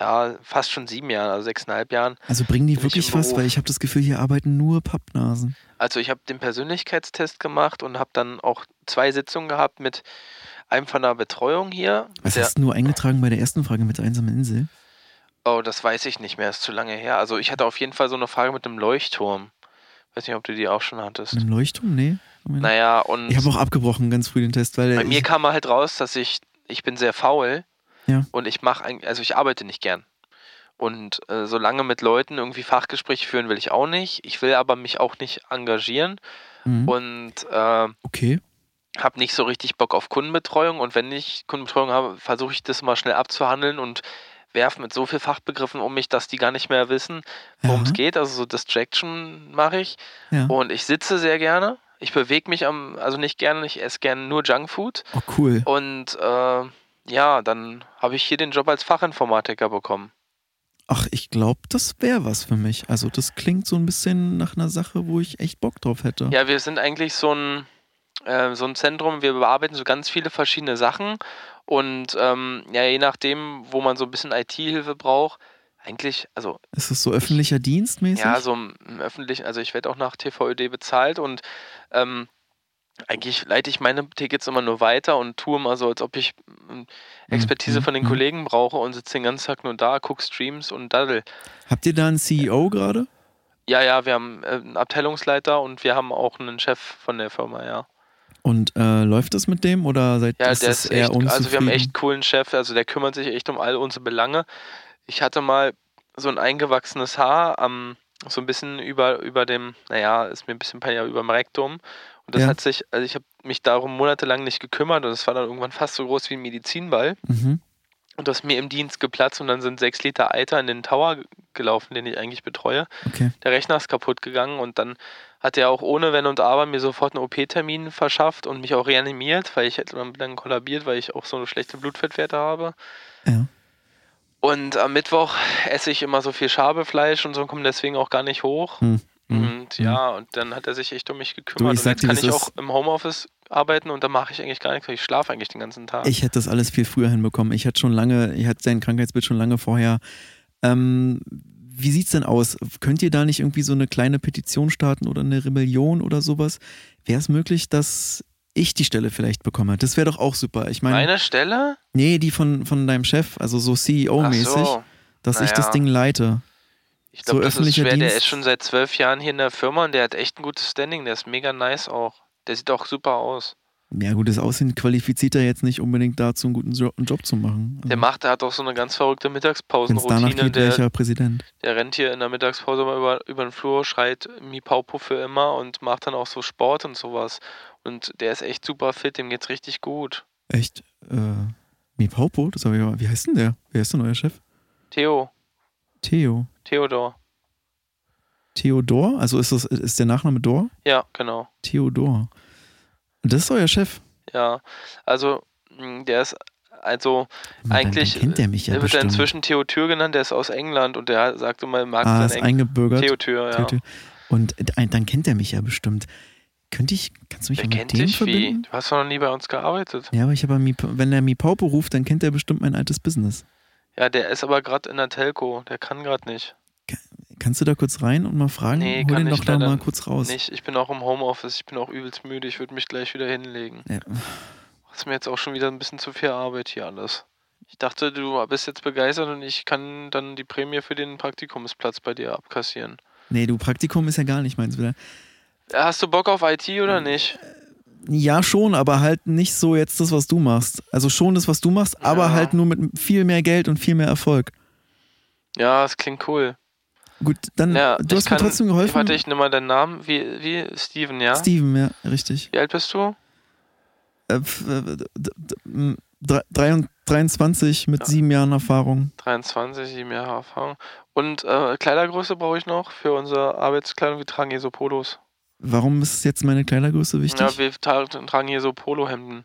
ja, fast schon sieben Jahren, also sechseinhalb Jahren. Also bringen die wirklich was, weil ich habe das Gefühl, hier arbeiten nur Pappnasen. Also ich habe den Persönlichkeitstest gemacht und habe dann auch zwei Sitzungen gehabt mit einem von der Betreuung hier. Was hast du nur eingetragen bei der ersten Frage mit der einsamen Insel? oh, das weiß ich nicht mehr, ist zu lange her. Also ich hatte auf jeden Fall so eine Frage mit einem Leuchtturm. Weiß nicht, ob du die auch schon hattest. Mit dem Leuchtturm? Nee. Naja, und Ich habe auch abgebrochen ganz früh den Test, weil bei mir kam halt raus, dass ich, ich bin sehr faul Ja. und ich mache, also ich arbeite nicht gern. Und äh, so lange mit Leuten irgendwie Fachgespräche führen will ich auch nicht. Ich will aber mich auch nicht engagieren Mhm. und äh, Okay. habe nicht so richtig Bock auf Kundenbetreuung und wenn ich Kundenbetreuung habe, versuche ich das mal schnell abzuhandeln und werfe mit so viel Fachbegriffen um mich, dass die gar nicht mehr wissen, worum es geht. Also so Distraction mache ich Ja. und ich sitze sehr gerne. Ich bewege mich am, also nicht gerne, ich esse gerne nur Junkfood Oh, cool. und äh, ja, dann habe ich hier den Job als Fachinformatiker bekommen. Ach, ich glaube, das wäre was für mich. Also das klingt so ein bisschen nach einer Sache, wo ich echt Bock drauf hätte. Ja, wir sind eigentlich so ein, äh, so ein Zentrum, wir bearbeiten so ganz viele verschiedene Sachen und ähm, ja, je nachdem, wo man so ein bisschen IT-Hilfe braucht, eigentlich, also Ist das so öffentlicher Dienst mäßig? ja, so im, im öffentlichen, also ich werde auch nach TVÖD bezahlt und ähm, eigentlich leite ich meine Tickets immer nur weiter und tue immer so, als ob ich ähm, Expertise Mhm, von den mhm. Kollegen brauche und sitze den ganzen Tag nur da, gucke Streams und daddel. Habt ihr da einen CEO gerade? Ja, ja, wir haben äh, einen Abteilungsleiter und wir haben auch einen Chef von der Firma, ja. Und äh, läuft das mit dem oder seid Ja, ist der ist eher echt, unzufrieden? also wir haben echt coolen Chef, also der kümmert sich echt um all unsere Belange. Ich hatte mal so ein eingewachsenes Haar am, so ein bisschen über, über dem, naja, ist mir ein bisschen peinlich, über dem Rektum. Und das Ja. hat sich, also ich habe mich darum monatelang nicht gekümmert und es war dann irgendwann fast so groß wie ein Medizinball. Mhm. Und das ist mir im Dienst geplatzt und dann sind sechs Liter Eiter in den Tower ge- gelaufen, den ich eigentlich betreue. Okay. Der Rechner ist kaputt gegangen und dann hat er auch ohne Wenn und Aber mir sofort einen OP-Termin verschafft und mich auch reanimiert, weil ich hätte dann kollabiert, weil ich auch so eine schlechte Blutfettwerte habe. Ja. Und am Mittwoch esse ich immer so viel Schabefleisch und so komme deswegen auch gar nicht hoch. Hm. Hm. Und ja, und dann hat er sich echt um mich Du, gekümmert. ich und jetzt dir, kann ich auch im Homeoffice arbeiten und da mache ich eigentlich gar nichts, weil ich schlafe eigentlich den ganzen Tag. Ich hätte das alles viel früher hinbekommen. Ich hatte schon lange, ich hatte sein Krankheitsbild schon lange vorher. Ähm, wie sieht's denn aus? Könnt ihr da nicht irgendwie so eine kleine Petition starten oder eine Rebellion oder sowas? Wäre es möglich, dass ich die Stelle vielleicht bekomme? Das wäre doch auch super. Ich meine, Meine Stelle? nee, die von, von deinem Chef, also so CEO-mäßig, so. dass ich das naja. Ding leite. Ich So glaube, das ist schwer. Der Dienst. ist schon seit zwölf Jahren hier in der Firma und der hat echt ein gutes Standing. Der ist mega nice auch. Der sieht auch super aus. Ja, gutes Aussehen qualifiziert er jetzt nicht unbedingt dazu, einen guten Jo- Job zu machen. Der macht, der hat auch so eine ganz verrückte Mittagspausenroutine. geht, Der, welcher Präsident. der rennt hier in der Mittagspause mal über, über den Flur, schreit Mipaupo für immer und macht dann auch so Sport und sowas. Und der ist echt super fit, dem geht's richtig gut. Echt? Äh, Mipaupo? Das ich mal. Wie heißt denn der? Wer ist denn euer Chef? Theo, Theo. Theodor. Theodor? Also ist das ist der Nachname Dor? Ja, genau. Theodor. Das ist euer Chef. Ja, also mh, der ist, also Mann, Eigentlich, kennt der mich ja wird ja bestimmt. inzwischen Theotür genannt, der ist aus England und der sagt immer, mag ah, ist Eng eingebürgert. Theotür, ja. Theodor. Und äh, dann kennt er mich ja bestimmt. Könnte ich, kannst du mich Der mal mit kennt dem dich wie? verbinden? Du hast doch noch nie bei uns gearbeitet. Ja, aber ich habe wenn der Mipaupo ruft, dann kennt er bestimmt mein altes Business. Ja, der ist aber gerade in der Telco, der kann gerade nicht. Kannst du da kurz rein und mal fragen? Nee, Hol kann den ich doch da mal kurz raus. Nicht, ich bin auch im Homeoffice, ich bin auch übelst müde, ich würde mich gleich wieder hinlegen. Ja. Das ist mir jetzt auch schon wieder ein bisschen zu viel Arbeit hier alles. Ich dachte, du bist jetzt begeistert und ich kann dann die Prämie für den Praktikumsplatz bei dir abkassieren. Nee, du Praktikum ist ja gar nicht meins wieder. Hast du Bock auf IT oder nicht? Ja, schon, aber halt nicht so jetzt das, was du machst. Also schon das, was du machst, aber Ja. halt nur mit viel mehr Geld und viel mehr Erfolg. Ja, das klingt cool. Gut, dann, Ja, du hast mir kann- trotzdem geholfen. Warte, ich nehme mal deinen Namen. Wie, wie? Steven, ja? Steven, ja, richtig. Wie alt bist du? Äh, f- äh, 23 mit Ja. sieben Jahren Erfahrung. 23, sieben Jahre Erfahrung. Und äh, Kleidergröße brauche ich noch für unsere Arbeitskleidung. Wir tragen hier so Polos. Warum ist jetzt meine Kleidergröße wichtig? Ja, wir tra tragen hier so Polohemden.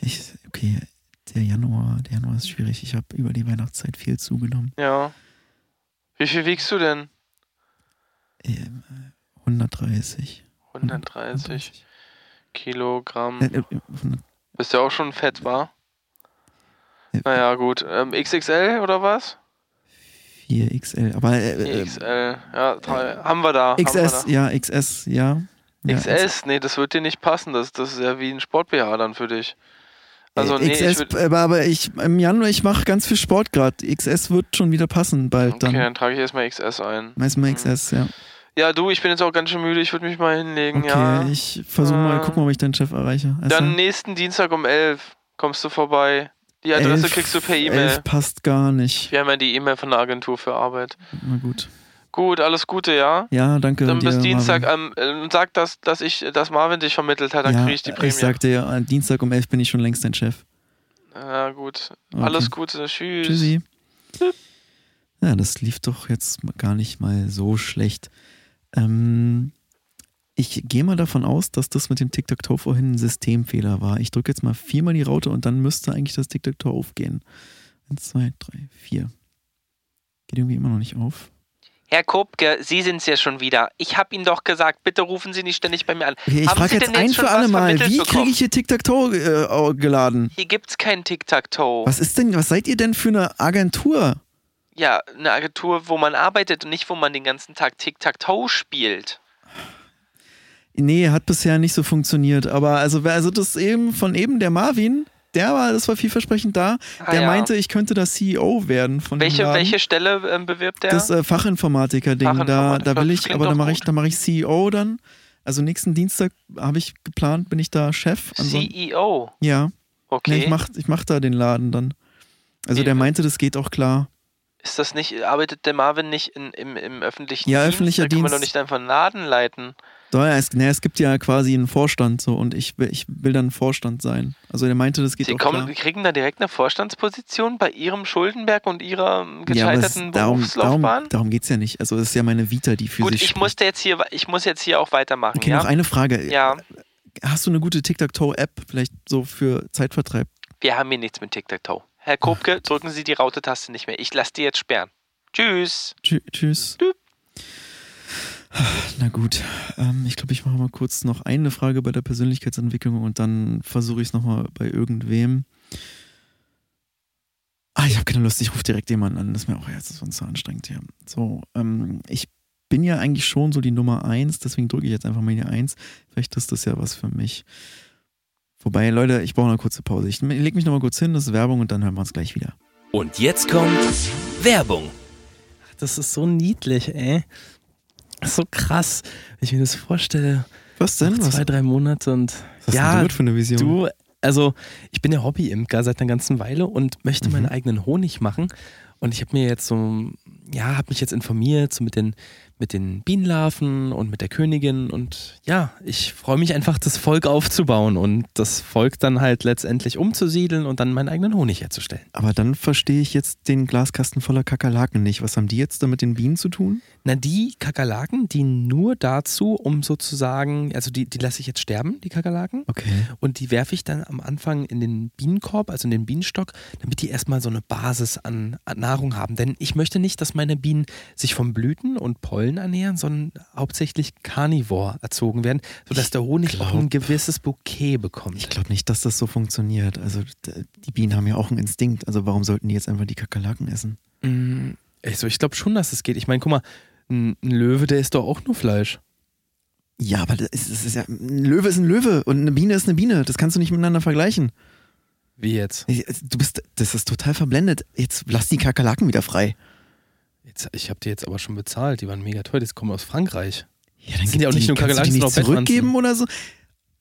ich, okay, der Januar, der Januar ist schwierig. Ich habe über die Weihnachtszeit viel zugenommen. Ja. Wie viel wiegst du denn? Ähm, 130. 130 Kilogramm. Äh, äh, 100, Bist du auch schon fett, war? Naja, gut. Ähm, XXL oder was? 4XL. Aber äh, äh, XL. Ja, drei. haben wir da. haben wir XS, da. ja, XS, ja. ja XS? Nee, das wird dir nicht passen. Das, das ist ja wie ein Sport-BH dann für dich. Also, Äh, nee, ich XS, würd, aber, ich im Januar, ich mache ganz viel Sport gerade. XS wird schon wieder passen bald Okay, dann. dann trage ich erstmal XS ein. Meist mal Mhm. XS, ja. Ja, du, ich bin jetzt auch ganz schön müde. Ich würde mich mal hinlegen, Okay, ja. ich versuche mal, Äh, guck mal, ob ich deinen Chef erreiche. Also, Dann nächsten Dienstag um 11 kommst du vorbei. Die Adresse elf- kriegst du per E-Mail. passt gar nicht. Wir haben ja die E-Mail von der Agentur für Arbeit. Na gut. Gut, alles Gute, ja? Ja, danke Dann dir, bis Dienstag. Ähm, äh, sag, dass, dass, ich, dass Marvin dich vermittelt hat, dann ja, kriege ich die Prämie. Ich sagte ja, Dienstag um 11 bin ich schon längst dein Chef. ja, gut. Okay. Alles Gute. Tschüss. Tschüssi. Ja, das lief doch jetzt gar nicht mal so schlecht. Ähm, ich gehe mal davon aus, dass das mit dem Tic-Tac-Toe vorhin ein Systemfehler war. Ich drücke jetzt mal viermal die Raute und dann müsste eigentlich das Tic-Tac-Toe aufgehen. Eins, zwei, drei, vier. Geht irgendwie immer noch nicht auf. Herr Kopke, Sie sind's ja schon wieder. Ich habe Ihnen doch gesagt, bitte rufen Sie nicht ständig bei mir an. Okay, ich frage jetzt ein für alle Mal, wie kriege ich hier Tic-Tac-Toe äh, geladen? Hier gibt's kein Tic-Tac-Toe. Was ist denn, was seid ihr denn für eine Agentur? Ja, eine Agentur, wo man arbeitet und nicht, wo man den ganzen Tag Tic-Tac-Toe spielt. Nee, hat bisher nicht so funktioniert. Aber also, also das eben von eben der Marvin, der war, das war vielversprechend da. Ah, Der ja. meinte, ich könnte das CEO werden von dem Welche, welche Stelle ähm, bewirbt der? Das äh, Fachinformatiker-Ding. Da, Fachinformatiker, da will das ich, aber da mache ich, da mache ich CEO dann. Also nächsten Dienstag habe ich geplant, bin ich da Chef. Ansonsten, CEO. ja. Nee, Okay. ich mach, ich mach da den Laden dann. Also der meinte, das geht auch klar. Ist das nicht, arbeitet der Marvin nicht in, im, im öffentlichen Ja, Dienst? öffentlicher da kann man doch Dienst. nicht einfach einen Laden leiten. Ja, es, nee, es gibt ja quasi einen Vorstand so und ich, will- ich will dann Vorstand sein. Also der meinte, das geht Sie auch kommen, klar. kriegen da direkt eine Vorstandsposition bei Ihrem Schuldenberg und Ihrer ähm, Ja, gescheiterten darum, Berufslaufbahn? darum, darum geht es ja nicht. Also es ist ja meine Vita, die für Gut, sich ich spricht. musste jetzt hier, ich muss jetzt hier auch weitermachen, Okay, ja? noch eine Frage. Ja, Hast du eine gute Tic-Tac-Toe-App, vielleicht so für Zeitvertreib? wir haben hier nichts mit Tic-Tac-Toe. Herr Kopke, drücken Sie die Raute-Taste nicht mehr. Ich lasse die jetzt sperren. Tschüss. Tschü tschüss. Düpp. Na gut, ähm, ich glaube, ich mache mal kurz noch eine Frage bei der Persönlichkeitsentwicklung und dann versuche ich es nochmal bei irgendwem. Ah, ich habe keine Lust, ich rufe direkt jemanden an. Das ist mir auch jetzt sonst so anstrengend hier. So, ähm, ich bin ja eigentlich schon so die Nummer eins, deswegen drücke ich jetzt einfach mal die Eins. Vielleicht ist das ja was für mich. Wobei, Leute, ich brauche eine kurze Pause. Ich leg mich nochmal kurz hin, das ist Werbung und dann hören wir uns gleich wieder. Und jetzt kommt Werbung. Das ist so niedlich, ey. So krass, wenn ich mir das vorstelle. Was denn? Noch zwei, drei Monate und. was ja, denn du für eine Vision? Du, also ich bin ja Hobby-Imker seit einer ganzen Weile und möchte meinen eigenen Honig machen. Und ich habe mir jetzt so, ja, habe mich jetzt informiert, so mit den, mit den Bienenlarven und mit der Königin. Und ja, ich freue mich einfach, das Volk aufzubauen und das Volk dann halt letztendlich umzusiedeln und dann meinen eigenen Honig herzustellen. Aber dann verstehe ich jetzt den Glaskasten voller Kakerlaken nicht. Was haben die jetzt da mit den Bienen zu tun? Na, die Kakerlaken dienen nur dazu, um sozusagen, also die, die lasse ich jetzt sterben, die Kakerlaken. Okay. Und die werfe ich dann am Anfang in den Bienenkorb, also in den Bienenstock, damit die erstmal so eine Basis an, an Nahrung haben. Denn ich möchte nicht, dass meine Bienen sich vom Blüten und Pollen ernähren, sondern hauptsächlich Carnivore erzogen werden, sodass der Honig auch glaub- ein gewisses Bouquet bekommt. Ich glaube nicht, dass das so funktioniert. Also die Bienen haben ja auch einen Instinkt. Also warum sollten die jetzt einfach die Kakerlaken essen? Mm, Also ich glaube schon, dass es geht. Ich meine, guck mal, ein ein Löwe, der isst doch auch nur Fleisch. Ja, aber das ist, das ist ja, ein Löwe ist ein Löwe und eine Biene ist eine Biene. Das kannst du nicht miteinander vergleichen. Wie jetzt? Du bist, das ist total verblendet. Jetzt lass die Kakerlaken wieder frei. Jetzt ich habe die jetzt aber schon bezahlt. Die waren mega teuer. Die kommen aus Frankreich. Ja, dann Sind ja auch nicht nur Kakerlaken, die nicht sondern auch zurückgeben oder so.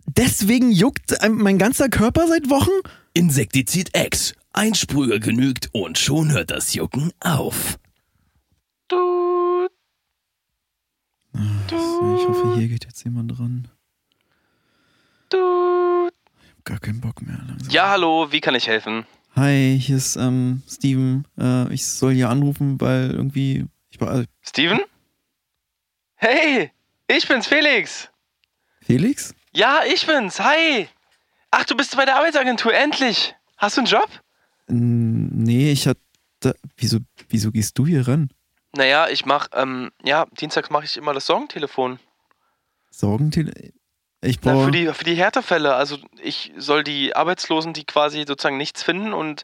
Deswegen juckt mein ganzer Körper seit Wochen. Insektizid X. Ein Sprüher genügt und schon hört das Jucken auf. Du, So, ich hoffe, hier geht jetzt jemand dran. du. Gar keinen Bock mehr. Langsam. Ja, hallo, wie kann ich helfen? Hi, hier ist ähm, Steven. Äh, ich soll hier anrufen, weil irgendwie. Ich. Äh, Steven? Hey, ich bin's, Felix. Felix? Ja, ich bin's. Hi. Ach, du bist bei der Arbeitsagentur, endlich. Hast du einen Job? Nee, ich hatte. Wieso, wieso gehst du hier ran? Naja, ich mach, ähm, ja, dienstags mache ich immer das Sorgentelefon. Sorgentele. Ich Na, für, die, für die Härtefälle. Also ich soll die Arbeitslosen, die quasi sozusagen nichts finden und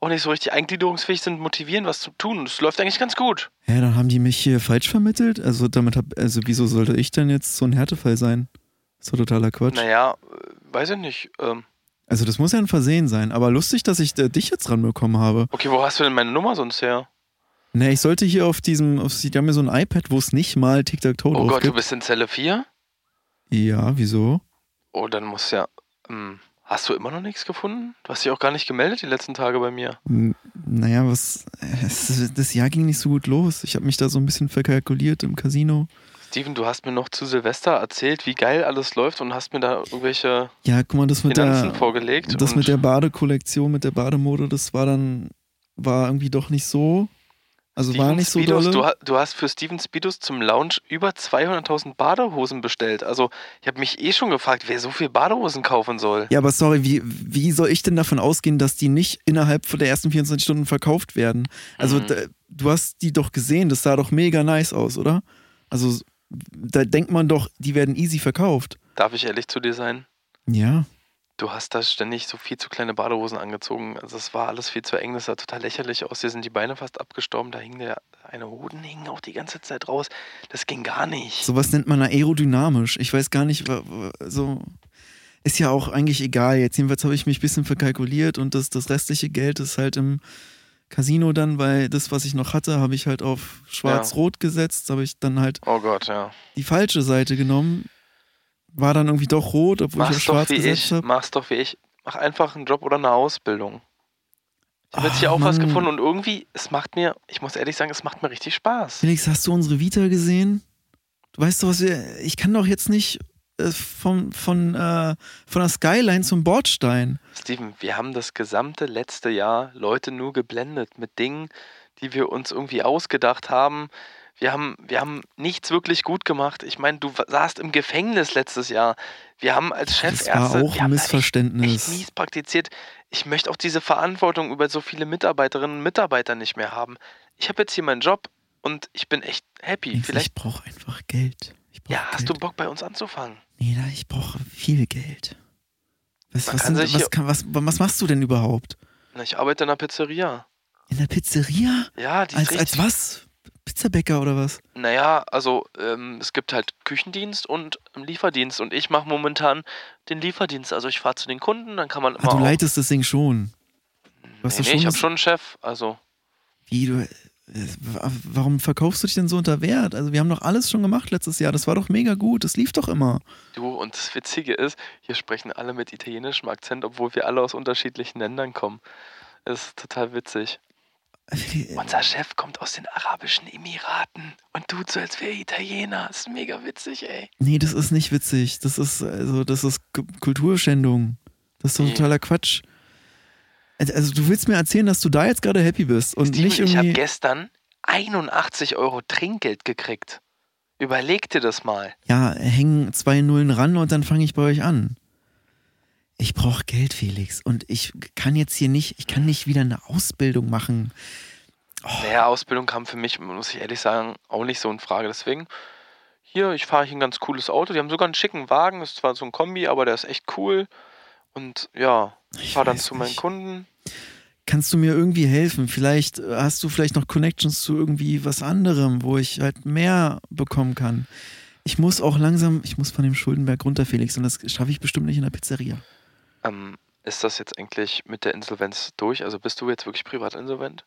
auch nicht so richtig eingliederungsfähig sind, motivieren, was zu tun. Es läuft eigentlich ganz gut. Ja, dann haben die mich hier falsch vermittelt. Also damit hab, also wieso sollte ich denn jetzt so ein Härtefall sein? Das ist doch totaler Quatsch. Naja, äh, weiß ich nicht. Ähm, Also das muss ja ein Versehen sein. Aber lustig, dass ich äh, dich jetzt ranbekommen habe. okay, wo hast du denn meine Nummer sonst her? Ne, ich sollte hier auf diesem, auf, die haben mir so ein iPad, wo es nicht mal Tic-Tac-Toe Oh drauf Gott, du gibt. bist in Zelle 4? Ja, wieso? Oh, dann muss ja. Ähm, hast du immer noch nichts gefunden? Du hast dich auch gar nicht gemeldet die letzten Tage bei mir. N- Naja, was. Es, das Jahr ging nicht so gut los. Ich habe mich da so ein bisschen verkalkuliert im Casino. Steven, du hast mir noch zu Silvester erzählt, wie geil alles läuft und hast mir da irgendwelche Ja, guck mal, das mit Finanzen der. vorgelegt. Das mit der Badekollektion, mit der Bademode, das war dann. War irgendwie doch nicht so. Also war Steven nicht so Speedos, dolle. du, du hast für Steven Speedos zum Lounge über 200.000 Badehosen bestellt. Also, ich habe mich eh schon gefragt, wer so viel Badehosen kaufen soll. Ja, aber sorry, wie, wie soll ich denn davon ausgehen, dass die nicht innerhalb von der ersten 24 Stunden verkauft werden? Also, Mhm. da, du hast die doch gesehen, das sah doch mega nice aus, oder? Also, da denkt man doch, die werden easy verkauft. Darf ich ehrlich zu dir sein? Ja. Du hast da ständig so viel zu kleine Badehosen angezogen. Also es war alles viel zu eng, das sah total lächerlich aus. Dir sind die Beine fast abgestorben, da hing der eine Hoden hing auch die ganze Zeit raus. Das ging gar nicht. Sowas nennt man aerodynamisch. Ich weiß gar nicht, so. Ist ja auch eigentlich egal. Jetzt jedenfalls habe ich mich ein bisschen verkalkuliert und das, das restliche Geld ist halt im Casino dann, weil das, was ich noch hatte, habe ich halt auf schwarz-rot gesetzt, habe ich dann halt Oh Gott, ja. die falsche Seite genommen. War dann irgendwie doch rot, obwohl ich auf Mach's doch schwarz wie gesetzt habe. Mach's doch wie ich. Mach einfach einen Job oder eine Ausbildung. Ich habe jetzt hier auch was Mann. gefunden und irgendwie, es macht mir, ich muss ehrlich sagen, es macht mir richtig Spaß. Felix, hast du unsere Vita gesehen? Du weißt doch, was wir. Ich kann doch jetzt nicht äh, von, von, äh, von der Skyline zum Bordstein. Steven, wir haben das gesamte letzte Jahr Leute nur geblendet mit Dingen, die wir uns irgendwie ausgedacht haben. Wir haben, wir haben nichts wirklich gut gemacht. Ich meine, du saßt im Gefängnis letztes Jahr. Wir haben als Das war Chefärzte auch ein da echt, echt Missverständnis. mies praktiziert. Ich möchte auch diese Verantwortung über so viele Mitarbeiterinnen und Mitarbeiter nicht mehr haben. Ich habe jetzt hier meinen Job und ich bin echt happy. Felix, Vielleicht, ich brauche einfach Geld. Ich brauch ja, Geld. hast du Bock bei uns anzufangen? Nee, ich brauche viel Geld. Was, was, sind, was, kann, was, was machst du denn überhaupt? Na, Ich arbeite in einer Pizzeria. In der Pizzeria? Ja, die ist Als, richtig. als was? Pizzabäcker oder was? Naja, also ähm, es gibt halt Küchendienst und Lieferdienst und ich mache momentan den Lieferdienst. Also ich fahre zu den Kunden, dann kann man Ah, immer. du leitest das Ding schon. nee, nee, ich schon habe das- schon einen Chef. Also Wie, du. äh, wa- Warum verkaufst du dich denn so unter Wert? Also, wir haben doch alles schon gemacht letztes Jahr. Das war doch mega gut. Das lief doch immer. du und das Witzige ist, hier sprechen alle mit italienischem Akzent, obwohl wir alle aus unterschiedlichen Ländern kommen. Das ist total witzig. Äh, Unser Chef kommt aus den Arabischen Emiraten und tut so, als wäre er Italiener. Das ist mega witzig, ey. Nee, das ist nicht witzig. Das ist, also, das ist K- Kulturschändung. Das ist doch Nee. totaler Quatsch. Also, du willst mir erzählen, dass du da jetzt gerade happy bist und Steven, nicht ich habe irgendwie. gestern 81 Euro Trinkgeld gekriegt. Überleg dir das mal. Ja, hängen zwei Nullen ran und dann fange ich bei euch an. Ich brauche Geld, Felix. Und ich kann jetzt hier nicht, ich kann nicht wieder eine Ausbildung machen. Naja, Ausbildung kam für mich, muss ich ehrlich sagen, auch nicht so in Frage. Deswegen, hier, ich fahre hier ein ganz cooles Auto. Die haben sogar einen schicken Wagen. Ist zwar so ein Kombi, aber der ist echt cool. Und ja, ich fahre dann zu meinen nicht. Kunden. Kannst du mir irgendwie helfen? Vielleicht äh, hast du vielleicht noch Connections zu irgendwie was anderem, wo ich halt mehr bekommen kann. Ich muss auch langsam, ich muss von dem Schuldenberg runter, Felix, und das schaffe ich bestimmt nicht in der Pizzeria. Ähm, ist das jetzt eigentlich mit der Insolvenz durch? Also bist du jetzt wirklich privat insolvent?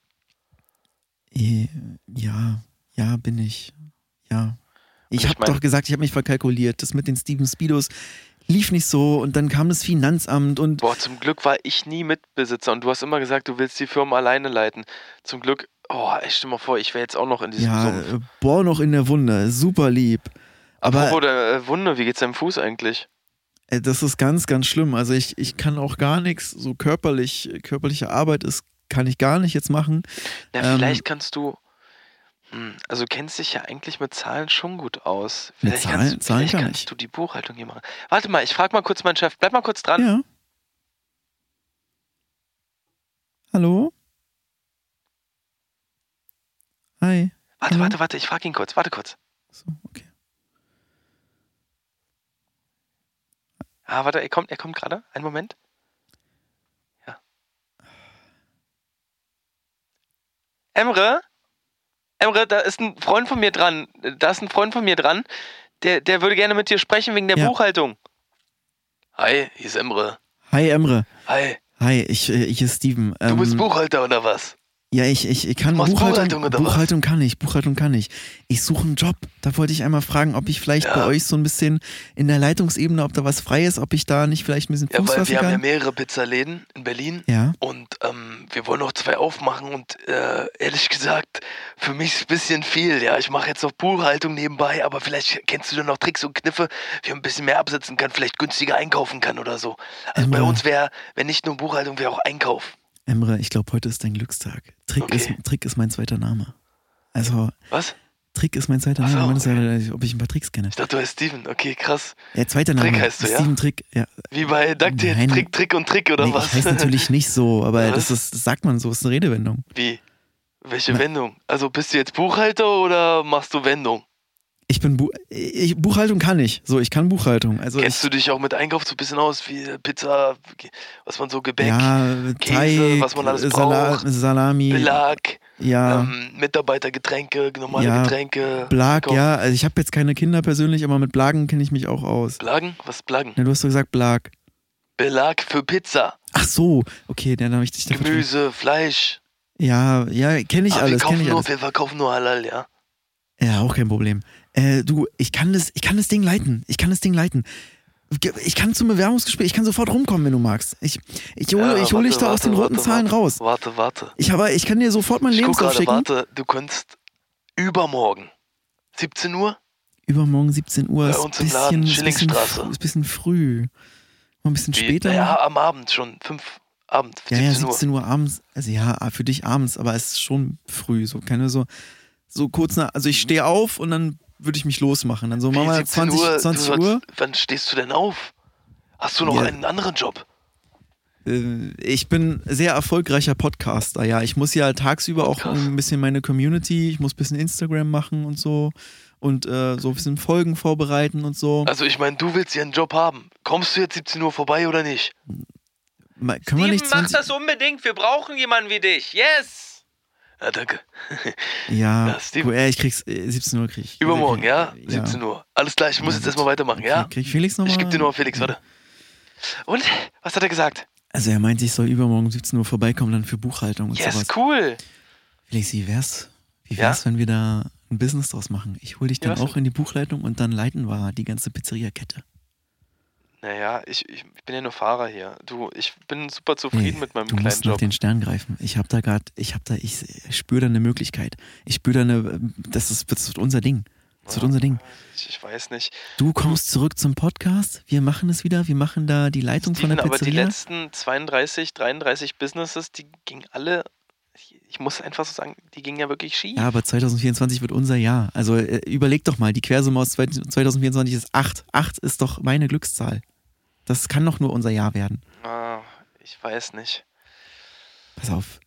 Eh, Ja, ja, bin ich. Ja. Ich ich habe doch gesagt, ich habe mich verkalkuliert. Das mit den Steven Speedos lief nicht so und dann kam das Finanzamt und Boah, zum Glück war ich nie Mitbesitzer und du hast immer gesagt, du willst die Firma alleine leiten. Zum Glück, oh, ey, stell mal vor, ich wäre jetzt auch noch in diesem ja, Sumpf. äh, boah, noch in der Wunde. Super lieb. Aber Apropos der äh, Wunde, wie geht's deinem Fuß eigentlich? Äh, das ist ganz, ganz schlimm. Also ich, ich kann auch gar nichts, so körperlich, körperliche Arbeit ist, kann ich gar nicht jetzt machen. Na, Ähm, vielleicht kannst du. Hm, also du kennst dich ja eigentlich mit Zahlen schon gut aus. Mit Vielleicht Zahlen- kannst, Zahlen vielleicht kann kannst ich. du die Buchhaltung hier machen. Warte mal, ich frage mal kurz meinen Chef. Bleib mal kurz dran. Ja. Hallo? Hi. Warte, Hallo? warte, warte, ich frage ihn kurz. Warte kurz. So, okay. Ah, warte, er kommt, er kommt gerade. Einen Moment. Ja. Emre? Emre, da ist ein Freund von mir dran. Da ist ein Freund von mir dran. Der, der würde gerne mit dir sprechen wegen der Ja. Buchhaltung. Hi, hier ist Emre. Hi Emre. Hi, Hi, ich, äh, ich ist Steven. du bist Ähm, Buchhalter oder was? Ja, ich, ich, ich kann Buchhaltung, Buchhaltung? Buchhaltung kann ich, Buchhaltung kann ich. Ich suche einen Job. Da wollte ich einmal fragen, ob ich vielleicht Ja. bei euch so ein bisschen in der Leitungsebene, ob da was frei ist, ob ich da nicht vielleicht ein bisschen Ja, Fuß weil fassen wir haben ja kann. mehrere Pizzaläden in Berlin Ja, und ähm, wir wollen noch zwei aufmachen und äh, ehrlich gesagt, für mich ist ein bisschen viel. Ja, ich mache jetzt noch Buchhaltung nebenbei, aber vielleicht kennst du da noch Tricks und Kniffe, wie man ein bisschen mehr absetzen kann, vielleicht günstiger einkaufen kann oder so. Also bei Emre. uns wäre, wenn nicht nur Buchhaltung, wäre auch Einkauf. Emre, ich glaube, heute ist dein Glückstag. Trick, Okay. ist, Trick ist mein zweiter Name. Also, Was? Trick ist mein zweiter Ach so, Name. Du meinst ob ich ein paar Tricks kenne. Ich dachte, du heißt Steven. Okay, krass. Ja, zweiter Name. Trick heißt du, ja? Steven Trick, ja. Wie bei DuckTales. Trick, Trick und Trick oder nee, was? Ich heiße natürlich nicht so, aber Was? das, ist, das sagt man so, ist eine Redewendung. Wie? Welche Na- Wendung? Also bist du jetzt Buchhalter oder machst du Wendung? Ich bin Bu ich, Buchhaltung kann ich. So, ich kann Buchhaltung. Also Kennst du dich auch mit Einkauf so ein bisschen aus, wie Pizza, was man so Gebäck, ja, Käse, Teig, was man alles Sala braucht, Salami, Belag, ja, ähm, Mitarbeitergetränke, normale Ja, Getränke. Blag, ja. Also ich habe jetzt keine Kinder persönlich, aber mit Blagen kenne ich mich auch aus. Blagen? Was ist Blagen? Ja, du hast doch gesagt Blag. Belag für Pizza, Ach so, okay, dann habe ich dich. Gemüse, Fleisch. Ja, ja, kenne ich Aber alles, wir, kaufen nur, alles. wir verkaufen nur Halal, ja. Ja, auch kein Problem. Äh, du, ich kann das, ich kann das Ding leiten. Ich kann das Ding leiten. Ich kann zum Bewerbungsgespräch, ich kann sofort rumkommen, wenn du magst. Ich, ich hole, Ja, ich hole dich warte, da aus warte, den roten warte, Zahlen warte. raus. Warte, warte. Ich habe, ich kann dir sofort guck Lebenslauf schicken. warte, du könntest übermorgen, 17 Uhr, Übermorgen 17 Uhr Bei ist ein im Laden, bisschen, ist fr- ist bisschen früh. Mal ein bisschen Wie- später. Ja, am Abend schon, 5 Abend, ja, 17 ja, Uhr. 17 Uhr abends. Also ja, für dich abends, aber es ist schon früh. So keine so, so kurz nach. Also ich stehe auf und dann würde ich mich losmachen. Dann so, Wie, machen wir 17 20 Uhr, 20 du Uhr. sollst, Wann stehst du denn auf? Hast du noch Ja. einen anderen Job? Äh, Ich bin sehr erfolgreicher Podcaster, ja. Ich muss ja tagsüber auch ein bisschen meine Community, ich muss ein bisschen Instagram machen und so und äh, so ein bisschen Folgen vorbereiten und so. Also ich meine, du willst ja einen Job haben. Kommst du jetzt 17 Uhr vorbei oder nicht? Ma- Können wir nicht 20, das unbedingt. Wir brauchen jemanden wie dich. Yes! Ja, danke. Ja, *laughs* Ja, cool, äh, ich krieg's, äh, 17 Uhr krieg ich. Übermorgen, ja? Ja. 17 Uhr. Alles klar, ich muss Ja, jetzt erstmal weitermachen, ja? Krieg, Felix nochmal? Ich gebe dir nur Felix, warte. Und? Was hat er gesagt? Also er meinte, ich soll übermorgen um 17 Uhr vorbeikommen, dann für Buchhaltung und Yes, sowas. cool. Felix, wie wär's? Wie Ja? wär's, wenn wir da ein Business draus machen? Ich hol dich Ja, dann auch in die Buchleitung und dann leiten wir die ganze Pizzeria-Kette. Naja, ich, ich bin ja nur Fahrer hier. Du, ich bin super zufrieden Nee, mit meinem du kleinen musst nach Job. den Stern greifen. Ich habe da gerade, ich habe da, ich spüre da eine Möglichkeit. Ich spüre da eine, das ist, das wird unser Ding. Das wird unser Ding. Ich, ich weiß nicht. Du kommst zurück zum Podcast. Wir machen es wieder. Wir machen da die Leitung von Steven, der aber die Pizzeria. letzten 32, 33 Businesses, die gingen alle, ich, ich muss einfach so sagen, die gingen ja wirklich schief. Ja, aber 2024 wird unser Jahr. Also äh, überleg doch mal, die Quersumme aus 2024 ist 8. 8 ist doch meine Glückszahl. Das kann doch nur unser Jahr werden. Ah, ich weiß nicht. Pass auf.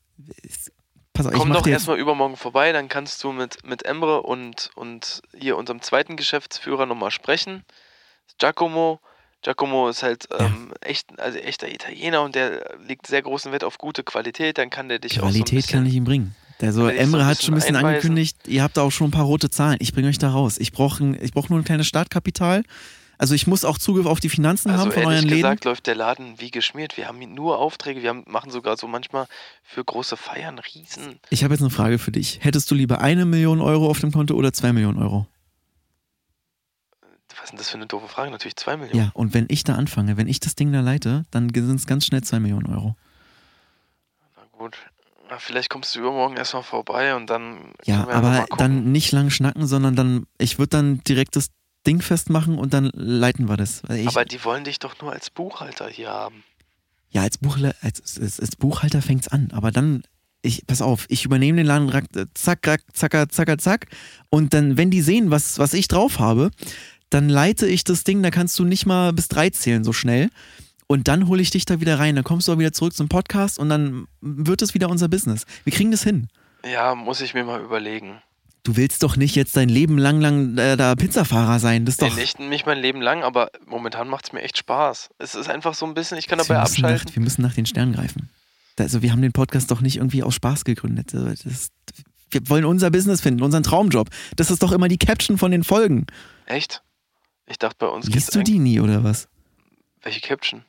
Pass auf, Komm doch erstmal übermorgen vorbei, dann kannst du mit, mit Emre und, und hier unserem zweiten Geschäftsführer nochmal sprechen. Giacomo. Giacomo ist halt ähm, echt, also echter Italiener und der legt sehr großen Wert auf gute Qualität, dann kann der dich auch so ein Qualität bisschen, kann ich ihm bringen. Also so Emre ein hat schon ein bisschen bisschen einweisen? angekündigt, ihr habt da auch schon ein paar rote Zahlen. Ich bringe euch da raus. Ich brauche ich brauch nur ein kleines Startkapital. Also ich muss auch Zugriff auf die Finanzen Also haben von euren Läden. gesagt läuft der Laden wie geschmiert. Wir haben nur Aufträge, wir haben, machen sogar so manchmal für große Feiern riesen. Ich habe jetzt eine Frage für dich. Hättest du lieber eine Million Euro auf dem Konto oder zwei Millionen Euro? Was ist denn das für eine doofe Frage? Natürlich zwei Millionen. Ja, und wenn ich da anfange, wenn ich das Ding da leite, dann sind es ganz schnell zwei Millionen Euro. Na gut. Vielleicht kommst du übermorgen erstmal vorbei und dann Ja, aber dann nicht lang schnacken, sondern dann, ich würde dann direkt das Ding festmachen und dann leiten wir das. Ich, Aber die wollen dich doch nur als Buchhalter hier haben. ja, als, Buchhalter, als, als, als Buchhalter fängt's an, aber dann, ich, pass auf, ich übernehme den Laden, zack, rack, zacker, zacker, zack. Und dann, wenn die sehen, was, was ich drauf habe, dann leite ich das Ding, da kannst du nicht mal bis drei zählen so schnell. Und dann hole ich dich da wieder rein. Dann kommst du auch wieder zurück zum Podcast und dann wird es wieder unser Business. Wir kriegen das hin. Ja, muss ich mir mal überlegen. Du willst doch nicht jetzt dein Leben lang lang äh, da Pizzafahrer sein. Das ist doch. nicht, nicht mein Leben lang, aber momentan macht es mir echt Spaß. Es ist einfach so ein bisschen, ich kann dabei wir, abschalten. nach, wir müssen nach den Sternen greifen. Also wir haben den Podcast doch nicht irgendwie aus Spaß gegründet. Das, wir wollen unser Business finden, unseren Traumjob. Das ist doch immer die Caption von den Folgen. Echt? Ich dachte, bei uns Liest du die nie oder was? Welche Caption?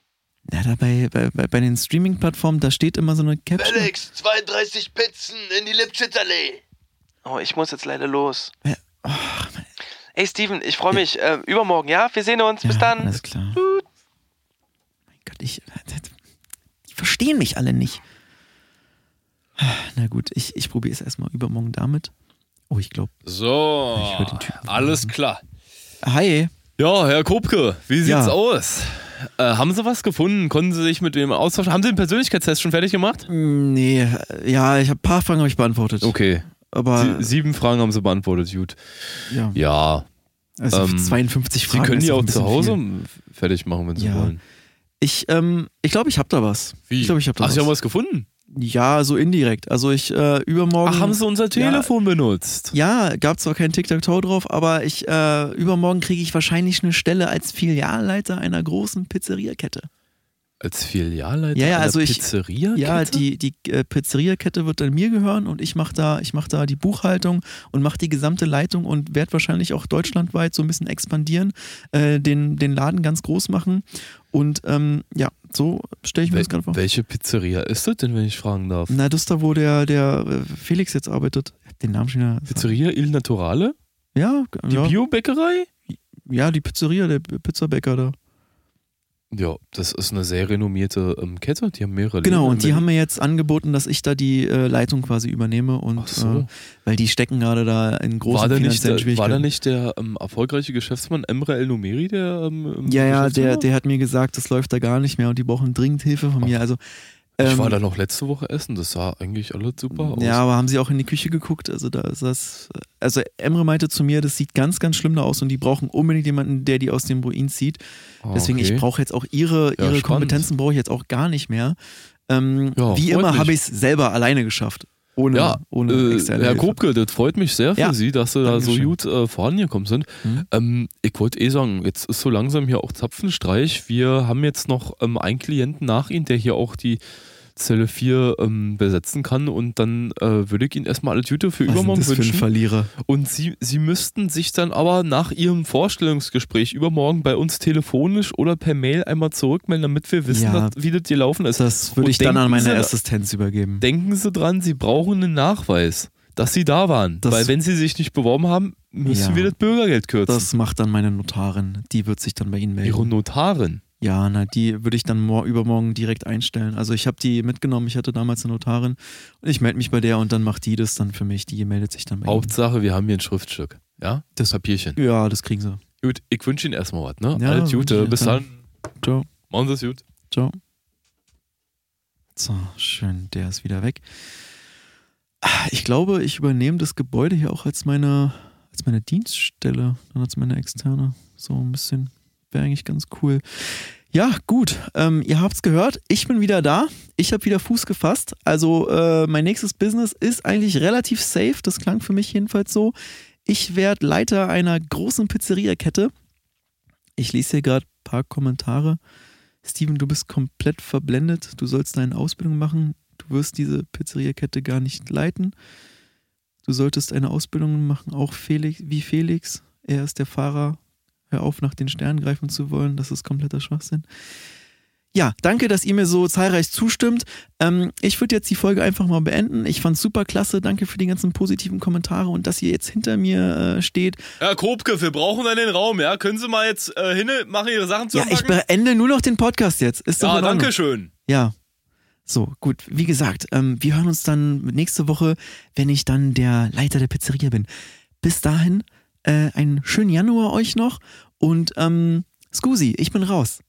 Ja, da bei, bei, bei bei den Streaming-Plattformen, da steht immer so eine Caption. Felix, 32 Pizzen in die Lipschitterlee. Oh, ich muss jetzt leider los. Ja, Mann. Ey, Steven, ich freue mich. Äh, übermorgen, ja? Wir sehen uns. Bis Ja, dann. Alles klar. Mein Gott, ich. Die verstehen mich alle nicht. Na gut, ich, ich probiere es erstmal übermorgen damit. Oh, ich glaube. So, Ich würd den Typen alles klar. Hi. Ja, Herr Kopke, wie sieht's Ja. aus? Äh, haben Sie was gefunden? Konnten Sie sich mit dem austauschen? Haben Sie den Persönlichkeitstest schon fertig gemacht? Mm, Nee, äh, ja, ich habe ein paar Fragen habe ich beantwortet. Okay. Aber Sie, sieben Fragen haben Sie beantwortet, gut. ja, Ja, also ähm, 52 Sie Fragen. können ist die auch zu Hause viel. fertig machen, wenn Sie Ja. wollen. Ich, ähm, ich glaube, ich habe da was. Wie? Ich glaube, ich habe da Ach, Sie haben was. was gefunden? Ja, so indirekt. Also ich äh, übermorgen. Ach, haben Sie unser Telefon benutzt? Ja, gab zwar kein Tic-Tac-Toe drauf, aber ich äh, übermorgen kriege ich wahrscheinlich eine Stelle als Filialleiter einer großen Pizzeriakette. Als Filialleiter Ja, ja, einer also ich- Pizzeria? Ja, die, die äh, Pizzeriakette wird dann mir gehören und ich mache da, ich mach da die Buchhaltung und mache die gesamte Leitung und werde wahrscheinlich auch deutschlandweit so ein bisschen expandieren, äh, den, den Laden ganz groß machen. Und ähm, ja, so stelle ich mir Wel das gerade vor. welche Pizzeria ist das denn, wenn ich fragen darf? Na, das ist da, wo der, der äh, Felix jetzt arbeitet. Ich hab den Namen schon wieder. Pizzeria Il Naturale? Ja, Die ja, Biobäckerei? ja, die Pizzeria, der Pizzabäcker da. Ja, das ist eine sehr renommierte ähm, Kette. Die haben mehrere Genau, Läden und die haben mir jetzt angeboten, dass ich da die äh, Leitung quasi übernehme und Ach so. äh, weil die stecken gerade da in großen war da nicht der, war da Schwierigkeiten. nicht der ähm, erfolgreiche Geschäftsmann Emre El Numeri, der ähm, Ja, ja, der, der hat mir gesagt, das läuft da gar nicht mehr und die brauchen dringend Hilfe von mir. Also, Ich ähm, war da noch letzte Woche essen, das sah eigentlich alles super aus. Ja, aber haben sie auch in die Küche geguckt? Also da ist das. Also Emre meinte zu mir, das sieht ganz, ganz schlimm da aus und die brauchen unbedingt jemanden, der die aus dem Ruin zieht. Ah, Deswegen, okay. ich brauche jetzt auch ihre, Ja, ihre spannend. Kompetenzen brauche ich jetzt auch gar nicht mehr. Ähm, Ja, wie immer habe ich es selber alleine geschafft. Ohne, Ja, ohne äh, Herr. Kopke, das freut mich sehr für Ja, Sie, dass Sie da so Dankeschön. gut äh, vorangekommen sind. Mhm. Ähm, ich wollte eh sagen, jetzt ist so langsam hier auch Zapfenstreich. Wir haben jetzt noch ähm, einen Klienten nach Ihnen, der hier auch die Zelle 4 ähm, besetzen kann und dann äh, würde ich Ihnen erstmal alles Gute für Was übermorgen wünschen. Verlierer? Und Sie, Sie müssten sich dann aber nach Ihrem Vorstellungsgespräch übermorgen bei uns telefonisch oder per Mail einmal zurückmelden, damit wir wissen, Ja. dass, wie das gelaufen ist. Das würde Und ich dann an meine Sie- Assistenz übergeben. Denken Sie dran, Sie brauchen einen Nachweis, dass Sie da waren. Das- Weil wenn Sie sich nicht beworben haben, müssen Ja. wir das Bürgergeld kürzen. Das macht dann meine Notarin. Die wird sich dann bei Ihnen melden. Ihre Notarin. Ja, na, die würde ich dann mor übermorgen direkt einstellen. Also ich habe die mitgenommen, ich hatte damals eine Notarin und ich melde mich bei der und dann macht die das dann für mich. Die meldet sich dann bei Ihnen. Hauptsache, wir haben hier ein Schriftstück. Ja? Das Papierchen. Ja, das kriegen sie. Gut, ich wünsche Ihnen erstmal was, ne? Ja, Alles Gute. Bis dann. dann. Ciao. Machen Sie es gut. Ciao. So, schön, der ist wieder weg. Ich glaube, ich übernehme das Gebäude hier auch als meine, als meine Dienststelle, dann als meine externe. So ein bisschen, wäre eigentlich ganz cool. Ja, gut, ähm, ihr habt's gehört, ich bin wieder da. Ich habe wieder Fuß gefasst. Also äh, mein nächstes Business ist eigentlich relativ safe. Das klang für mich jedenfalls so. Ich werde Leiter einer großen Pizzeriakette. Ich lese hier gerade ein paar Kommentare. Steven, du bist komplett verblendet. Du sollst deine Ausbildung machen. Du wirst diese Pizzeriakette gar nicht leiten. Du solltest eine Ausbildung machen, auch Felix, wie Felix. Er ist der Fahrer. Hör auf, nach den Sternen greifen zu wollen. Das ist kompletter Schwachsinn. Ja, danke, dass ihr mir so zahlreich zustimmt. Ähm, ich würde jetzt die Folge einfach mal beenden. Ich fand's super klasse. Danke für die ganzen positiven Kommentare und dass ihr jetzt hinter mir äh, steht. Herr Kopke, wir brauchen einen Raum, ja? Können Sie mal jetzt äh, hin, machen Ihre Sachen zu Ja, ich beende nur noch den Podcast jetzt. Ist doch Ja, danke schön. Ja. So, gut. Wie gesagt, ähm, wir hören uns dann nächste Woche, wenn ich dann der Leiter der Pizzeria bin. Bis dahin, äh, einen schönen Januar euch noch und ähm, Scusi, ich bin raus.